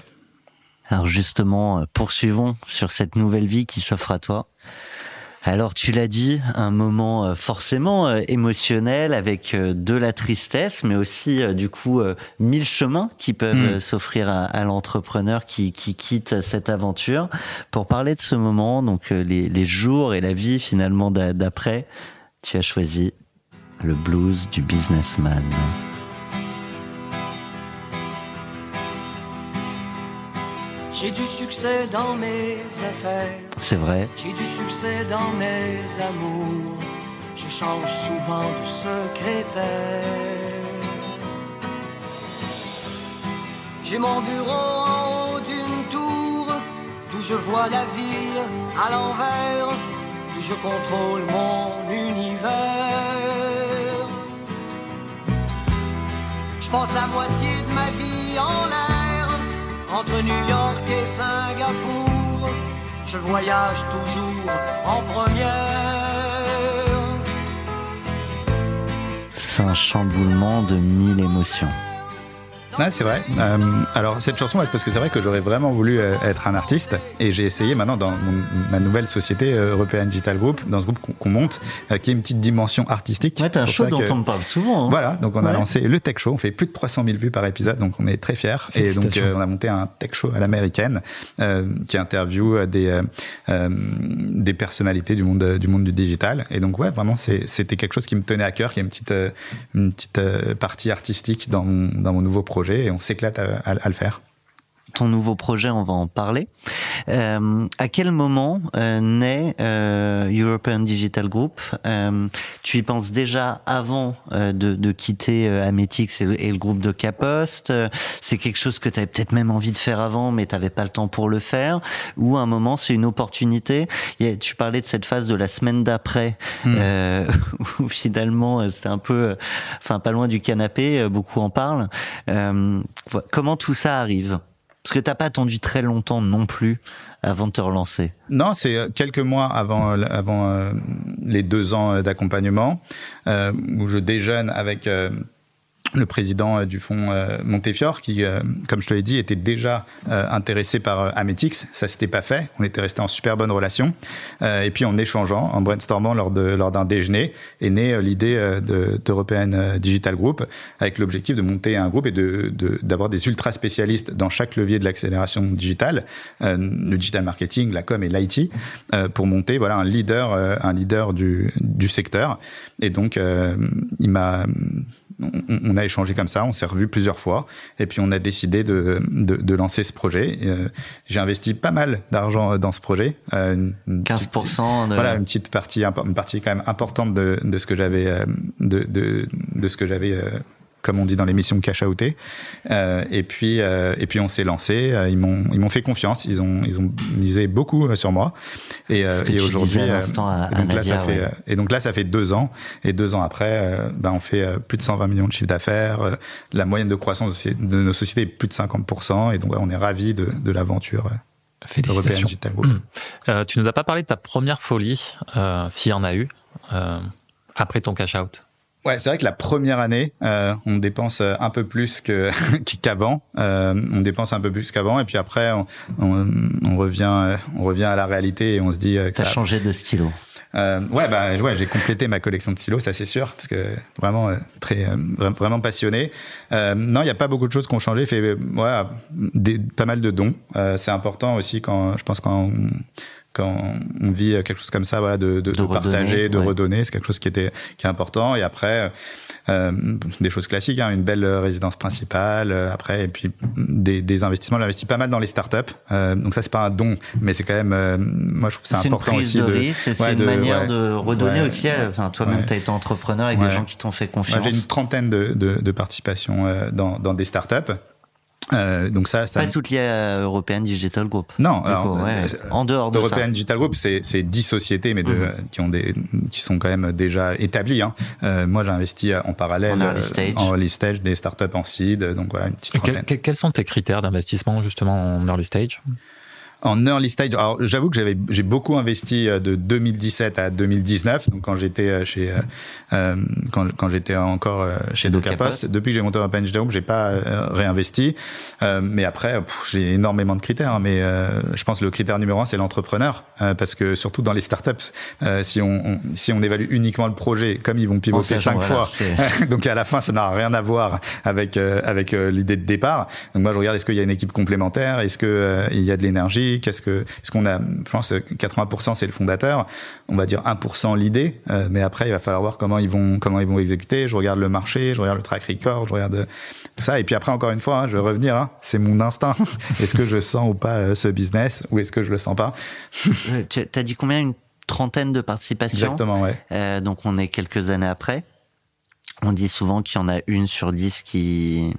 Alors justement, euh, poursuivons sur cette nouvelle vie qui s'offre à toi. Alors tu l'as dit, un moment euh, forcément émotionnel avec de la tristesse, mais aussi du coup mille chemins qui peuvent mm. s'offrir à, l'entrepreneur qui, qui, quitte cette aventure. Pour parler de ce moment, donc les, les jours et la vie finalement d'après, tu as choisi le blues du businessman. J'ai du succès dans mes affaires. C'est vrai. J'ai du succès dans mes amours. Je change souvent de secrétaire. J'ai mon bureau en haut d'une tour d'où je vois la ville à l'envers, d'où je contrôle mon univers. passe la moitié de ma vie en l'air, entre New York et Singapour. Je voyage toujours en première. C'est un chamboulement de mille émotions. Ah, c'est vrai. Euh, alors cette chanson, c'est parce que c'est vrai que j'aurais vraiment voulu euh, être un artiste et j'ai essayé maintenant dans ma nouvelle société euh, European Digital Group, dans ce groupe qu'on monte, qui a une petite dimension artistique. Ouais, t'as un show dont on parle souvent. Hein. Voilà, donc on a lancé le Tech Show. On fait plus de 300 000 vues par épisode, donc on est très fiers. Et donc on a monté un Tech Show à l'américaine qui interviewe des des personnalités du monde du monde du digital. Et donc ouais, vraiment c'était quelque chose qui me tenait à cœur, qui a une petite une petite partie artistique dans mon, dans mon nouveau projet et on s'éclate à, le faire ton nouveau projet, on va en parler. Euh, à quel moment euh, naît euh, European Digital Group? Tu y penses déjà avant de, quitter Ametix et, le groupe de Capost C'est quelque chose que tu avais peut-être même envie de faire avant, mais tu n'avais pas le temps pour le faire? Ou à un moment, c'est une opportunité? Tu parlais de cette phase de la semaine d'après, hmm. <laughs> où finalement, c'était un peu, enfin pas loin du canapé, beaucoup en parlent. comment tout ça arrive? Parce que t'as pas attendu très longtemps non plus avant de te relancer. Non, c'est euh, quelques mois avant euh, avant euh, les deux ans d'accompagnement où je déjeune avec le président euh, du fonds euh, Montefiore, qui, euh, comme je te l'ai dit, était déjà intéressé par Ametix. Ça s'était pas fait. On était resté en super bonne relation. et puis, en échangeant, en brainstormant lors de lors d'un déjeuner, est née l'idée d'European Digital Group, avec l'objectif de monter un groupe et de d'avoir des ultra spécialistes dans chaque levier de l'accélération digitale, le digital marketing, la com et l'IT, pour monter voilà un leader un leader du du secteur. Et donc, il m'a on, a échangé comme ça, on s'est revu plusieurs fois, et puis on a décidé de, de, lancer ce projet. Euh, j'ai investi pas mal d'argent dans ce projet. 15%. Euh, de... Voilà, une petite partie, une partie quand même importante de, de ce que j'avais, euh, de, de, de, ce que j'avais comme on dit dans l'émission cash outé. Euh, et puis euh, et puis on s'est lancé. Euh, ils m'ont ils m'ont fait confiance. Ils ont ils ont misé beaucoup sur moi. Et, et aujourd'hui donc là ça fait et donc là ça fait deux ans. Et deux ans après, ben on fait plus de 120 millions de chiffre d'affaires. la moyenne de croissance de nos sociétés est plus de 50% Et donc on est ravis de, de l'aventure. Félicitations. Euh, tu nous as pas parlé de ta première folie, s'il y en a eu, après ton cash out? Ouais, c'est vrai que la première année, euh, on dépense euh, un peu plus que <laughs> qu'avant. Euh, on dépense un peu plus qu'avant, et puis après, on, on, revient, euh, on revient à la réalité et on se dit que ça a changé de stylo. Euh, ouais, bah ouais, j'ai complété ma collection de stylos, ça c'est sûr, parce que vraiment très vraiment passionné. non, il n'y a pas beaucoup de choses qui ont changé. Fait ouais, des, pas mal de dons. c'est important aussi quand je pense quand on, quand on vit quelque chose comme ça, voilà, de, de, de, partager, de redonner, c'est quelque chose qui était qui est important. Et après, euh, des choses classiques, hein, une belle résidence principale. Euh, après, et puis des, des investissements. J'investis pas mal dans les startups. Euh, donc ça, c'est pas un don, mais c'est quand même, euh, moi, je trouve c'est important aussi de. C'est ouais, une manière de redonner aussi. Enfin, toi-même, tu as été entrepreneur avec des gens qui t'ont fait confiance. J'ai une trentaine de, de, de participations dans, dans des startups. Euh, donc ça, ça, pas toutes liées à European Digital Group. Non, euh, en dehors de European Digital Group, c'est c'est dix sociétés, mais de, mhm. qui ont des qui sont quand même déjà établies. Hein. Euh, moi, j'ai investi en parallèle en early, stage. en early stage, des startups en seed, donc voilà une petite trentaine. quels sont tes critères d'investissement justement en early stage? En early stage. Alors, j'avoue que j'avais, j'ai beaucoup investi euh, de 2017 à 2019. Donc, quand j'étais euh, chez, euh, quand, quand j'étais encore chez DocaPost. Depuis que j'ai monté Open Group, j'ai pas réinvesti. mais après, j'ai énormément de critères. Hein. mais je pense que le critère numéro un, c'est l'entrepreneur, parce que surtout dans les startups, si on, si on évalue uniquement le projet, comme ils vont pivoter cinq fois, <laughs> donc à la fin, ça n'a rien à voir avec avec l'idée de départ. Donc moi, je regarde est-ce qu'il y a une équipe complémentaire, est-ce que il y a de l'énergie? Qu'est-ce que, est-ce qu'on a, je pense, 80% c'est le fondateur. On va dire 1% l'idée, euh, mais après il va falloir voir comment ils vont, comment ils vont exécuter. Je regarde le marché, je regarde le track record, je regarde tout ça. Et puis après encore une fois, hein, je vais revenir. Hein, c'est mon instinct. <laughs> est-ce que je sens ou pas euh, ce business, ou est-ce que je le sens pas? <laughs> Euh, Tu as dit combien? Une trentaine de participations? Exactement, ouais. donc on est quelques années après. On dit souvent qu'il y en a une sur dix qui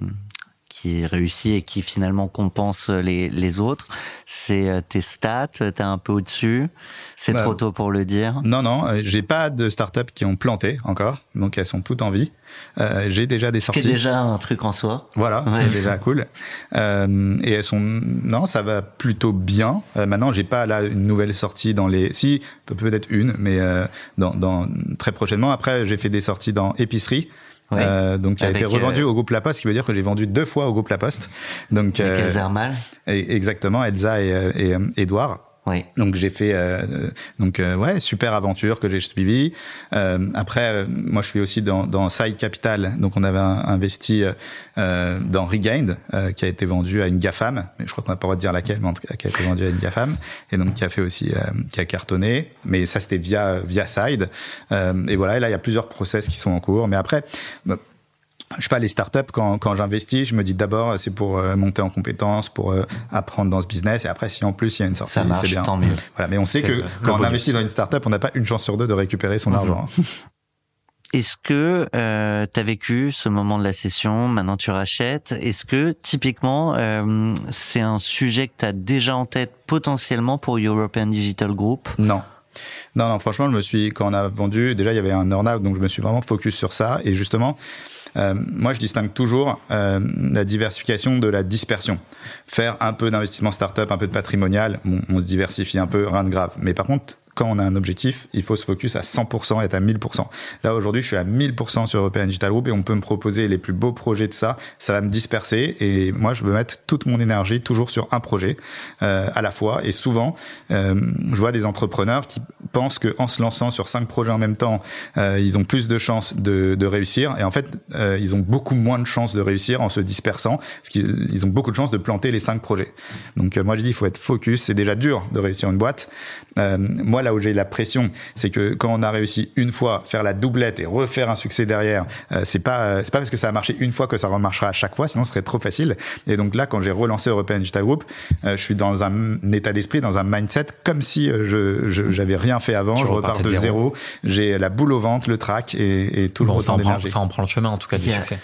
qui réussit et qui finalement compense les, les autres. C'est tes stats, t'es un peu au-dessus. C'est bah, trop tôt pour le dire. Non, non, j'ai pas de startups qui ont planté encore, donc elles sont toutes en vie. Euh, j'ai déjà des sorties. C'est déjà un truc en soi. Voilà, c'est déjà cool. Euh, et elles sont, non, ça va plutôt bien. Euh, maintenant, j'ai pas là une nouvelle sortie dans les, si peut-être une, mais euh, dans, dans, très prochainement. Après, j'ai fait des sorties dans épicerie. Euh, donc qui a été revendu au groupe La Poste, ce qui veut dire que j'ai vendu deux fois au groupe La Poste. Donc Avec Elsa Mal. Exactement, Elsa et, et, et Edouard. Oui. Donc j'ai fait euh, donc euh, ouais super aventure que j'ai suivi. Euh, après moi je suis aussi dans, dans Side Capital. Donc on avait investi dans Regained qui a été vendu à une Gafam. Mais je crois qu'on n'a pas le droit de dire laquelle mais en tout cas qui a été vendu à une Gafam. Et donc qui a fait aussi qui a cartonné. Mais ça c'était via via Side. Et voilà. Et là il y a plusieurs process qui sont en cours. Mais après je sais pas, les startups, quand, quand j'investis, je me dis d'abord, c'est pour euh, monter en compétences, pour euh, apprendre dans ce business. Et après, si en plus il y a une sortie, c'est bien. Tant mieux. Voilà, mais on sait que quand on investit dans une startup, on n'a pas une chance sur deux de récupérer son mhm. argent. <laughs> Est-ce que euh, tu as vécu ce moment de la session, maintenant tu rachètes, est-ce que typiquement euh, c'est un sujet que tu as déjà en tête potentiellement pour European Digital Group? Non. Non, non, franchement, je me suis, quand on a vendu, déjà il y avait un earn-out, donc je me suis vraiment focus sur ça. Et justement, euh, moi, je distingue toujours euh, la diversification de la dispersion. Faire un peu d'investissement startup, un peu de patrimonial, on se diversifie un peu, rien de grave. Mais par contre, quand on a un objectif, il faut se focus à 100% et être à 1000%. Là, aujourd'hui, je suis à 1000% sur European Digital Group et on peut me proposer les plus beaux projets de ça. Ça va me disperser et moi, je veux mettre toute mon énergie toujours sur un projet euh, à la fois. Et souvent, euh, je vois des entrepreneurs qui pensent qu'en se lançant sur cinq projets en même temps, euh, ils ont plus de chances de, de réussir. Et en fait, euh, ils ont beaucoup moins de chances de réussir en se dispersant parce qu'ils ont beaucoup de chances de planter les cinq projets. Donc, euh, moi, je dis, il faut être focus. C'est déjà dur de réussir une boîte. moi, là où j'ai la pression, c'est que quand on a réussi une fois faire la doublette et refaire un succès derrière, euh, c'est pas euh, c'est pas parce que ça a marché une fois que ça remarchera à chaque fois, sinon ce serait trop facile. Et donc là, quand j'ai relancé European Digital Group, euh, je suis dans un état d'esprit, dans un mindset comme si je j'avais rien fait avant, je repars de zéro, j'ai la boule au ventre, le track et, tout le ressent d'énergie. Ça en prend le chemin en tout cas du succès.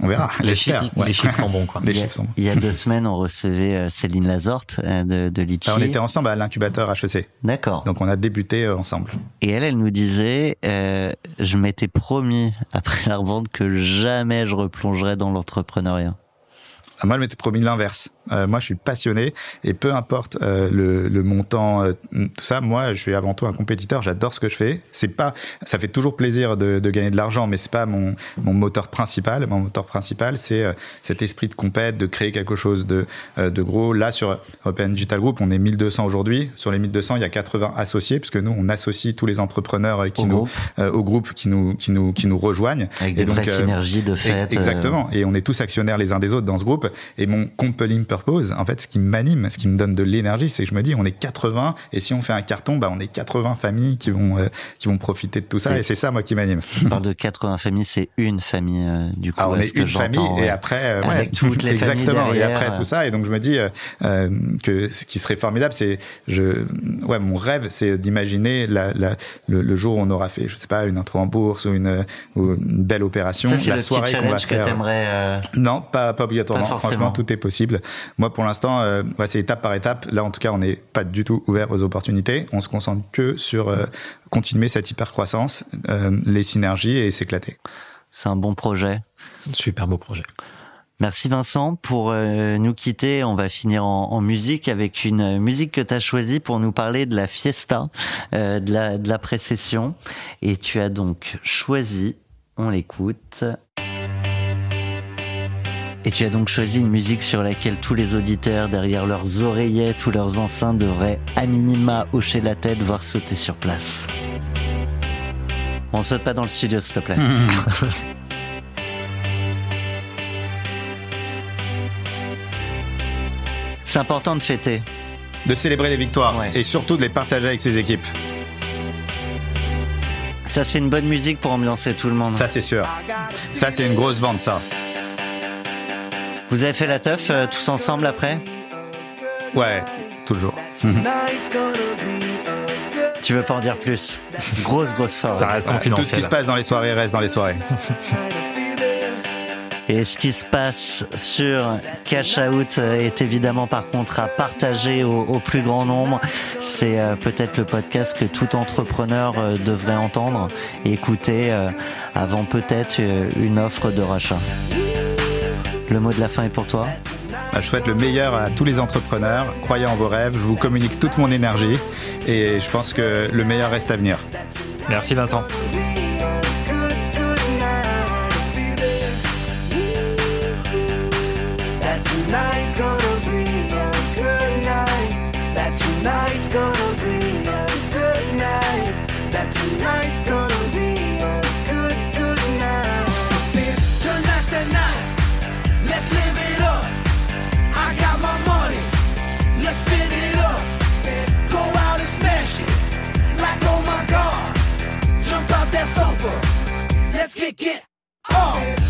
On verra. Les, chiffres, les chiffres sont bons. Quoi. <laughs> Les il, y a, chiffres sont bons. il y a deux semaines, on recevait euh, Céline Lazorte euh, de, de Litchi. on était ensemble à l'incubateur HEC. D'accord. Donc on a débuté euh, ensemble. Et elle, elle nous disait, euh, je m'étais promis après la revente que jamais je replongerais dans l'entrepreneuriat. Ah, moi, je m'étais promis l'inverse. Euh, moi, je suis passionné et peu importe euh, le, le, montant, euh, tout ça. Moi, je suis avant tout un compétiteur. J'adore ce que je fais. C'est pas, ça fait toujours plaisir de, de gagner de l'argent, mais c'est pas mon, mon moteur principal. Mon moteur principal, c'est cet esprit de compète, de créer quelque chose de, de gros. Là, sur Open Digital Group, on est 1200 aujourd'hui. Sur les 1200, il y a 80 associés, puisque nous, on associe tous les entrepreneurs qui au nous, groupe. au groupe qui nous, qui nous, qui nous rejoignent. Avec des vraies synergies de fait. Exactement. Et on est tous actionnaires les uns des autres dans ce groupe. Et mon compelling purpose, en fait, ce qui m'anime, ce qui me donne de l'énergie, c'est que je me dis, on est 80, et si on fait un carton, bah, on est 80 familles qui vont, euh, qui vont profiter de tout ça, et c'est ça, moi, qui m'anime. On parle de 80 familles, c'est une famille, euh, du coup. Ah, on est, une famille, et après, euh, avec toutes les <laughs> exactement, et après tout ça, et donc je me dis que ce qui serait formidable, c'est, je, ouais, mon rêve, c'est d'imaginer la, la, le, jour où on aura fait, je sais pas, une intro en bourse ou une, une belle opération, la soirée qu'on va faire. Non, pas, pas obligatoirement. Franchement, tout est possible. Moi, pour l'instant, euh, c'est étape par étape. Là, en tout cas, on n'est pas du tout ouvert aux opportunités. On se concentre que sur euh, continuer cette hypercroissance, euh, les synergies et s'éclater. C'est un bon projet. Super beau projet. Merci Vincent. Pour euh, nous quitter, on va finir en, en, musique avec une musique que tu as choisie pour nous parler de la fiesta, euh, de la, de la précession. Et tu as donc choisi, on l'écoute, et tu as donc choisi une musique sur laquelle tous les auditeurs, derrière leurs oreillettes ou leurs enceintes, devraient à minima hocher la tête, voire sauter sur place. On saute pas dans le studio, s'il te plaît. <laughs> C'est important de fêter. De célébrer les victoires et surtout de les partager avec ses équipes. Ça, c'est une bonne musique pour ambiancer tout le monde. Ça, c'est sûr. Ça, c'est une grosse vente, ça. Vous avez fait la teuf euh, tous ensemble après Ouais, toujours. <laughs> tu veux pas en dire plus <laughs> Grosse, grosse forme. Ça reste confidentiel. Tout ce qui se passe dans les soirées reste dans les soirées. <laughs> Et ce qui se passe sur Cash Out est évidemment par contre à partager au, plus grand nombre. C'est euh, peut-être le podcast que tout entrepreneur euh, devrait entendre et écouter avant peut-être une offre de rachat. Le mot de la fin est pour toi. Bah, je souhaite le meilleur à tous les entrepreneurs. Croyez en vos rêves. Je vous communique toute mon énergie et je pense que le meilleur reste à venir. Merci Vincent. kick it off.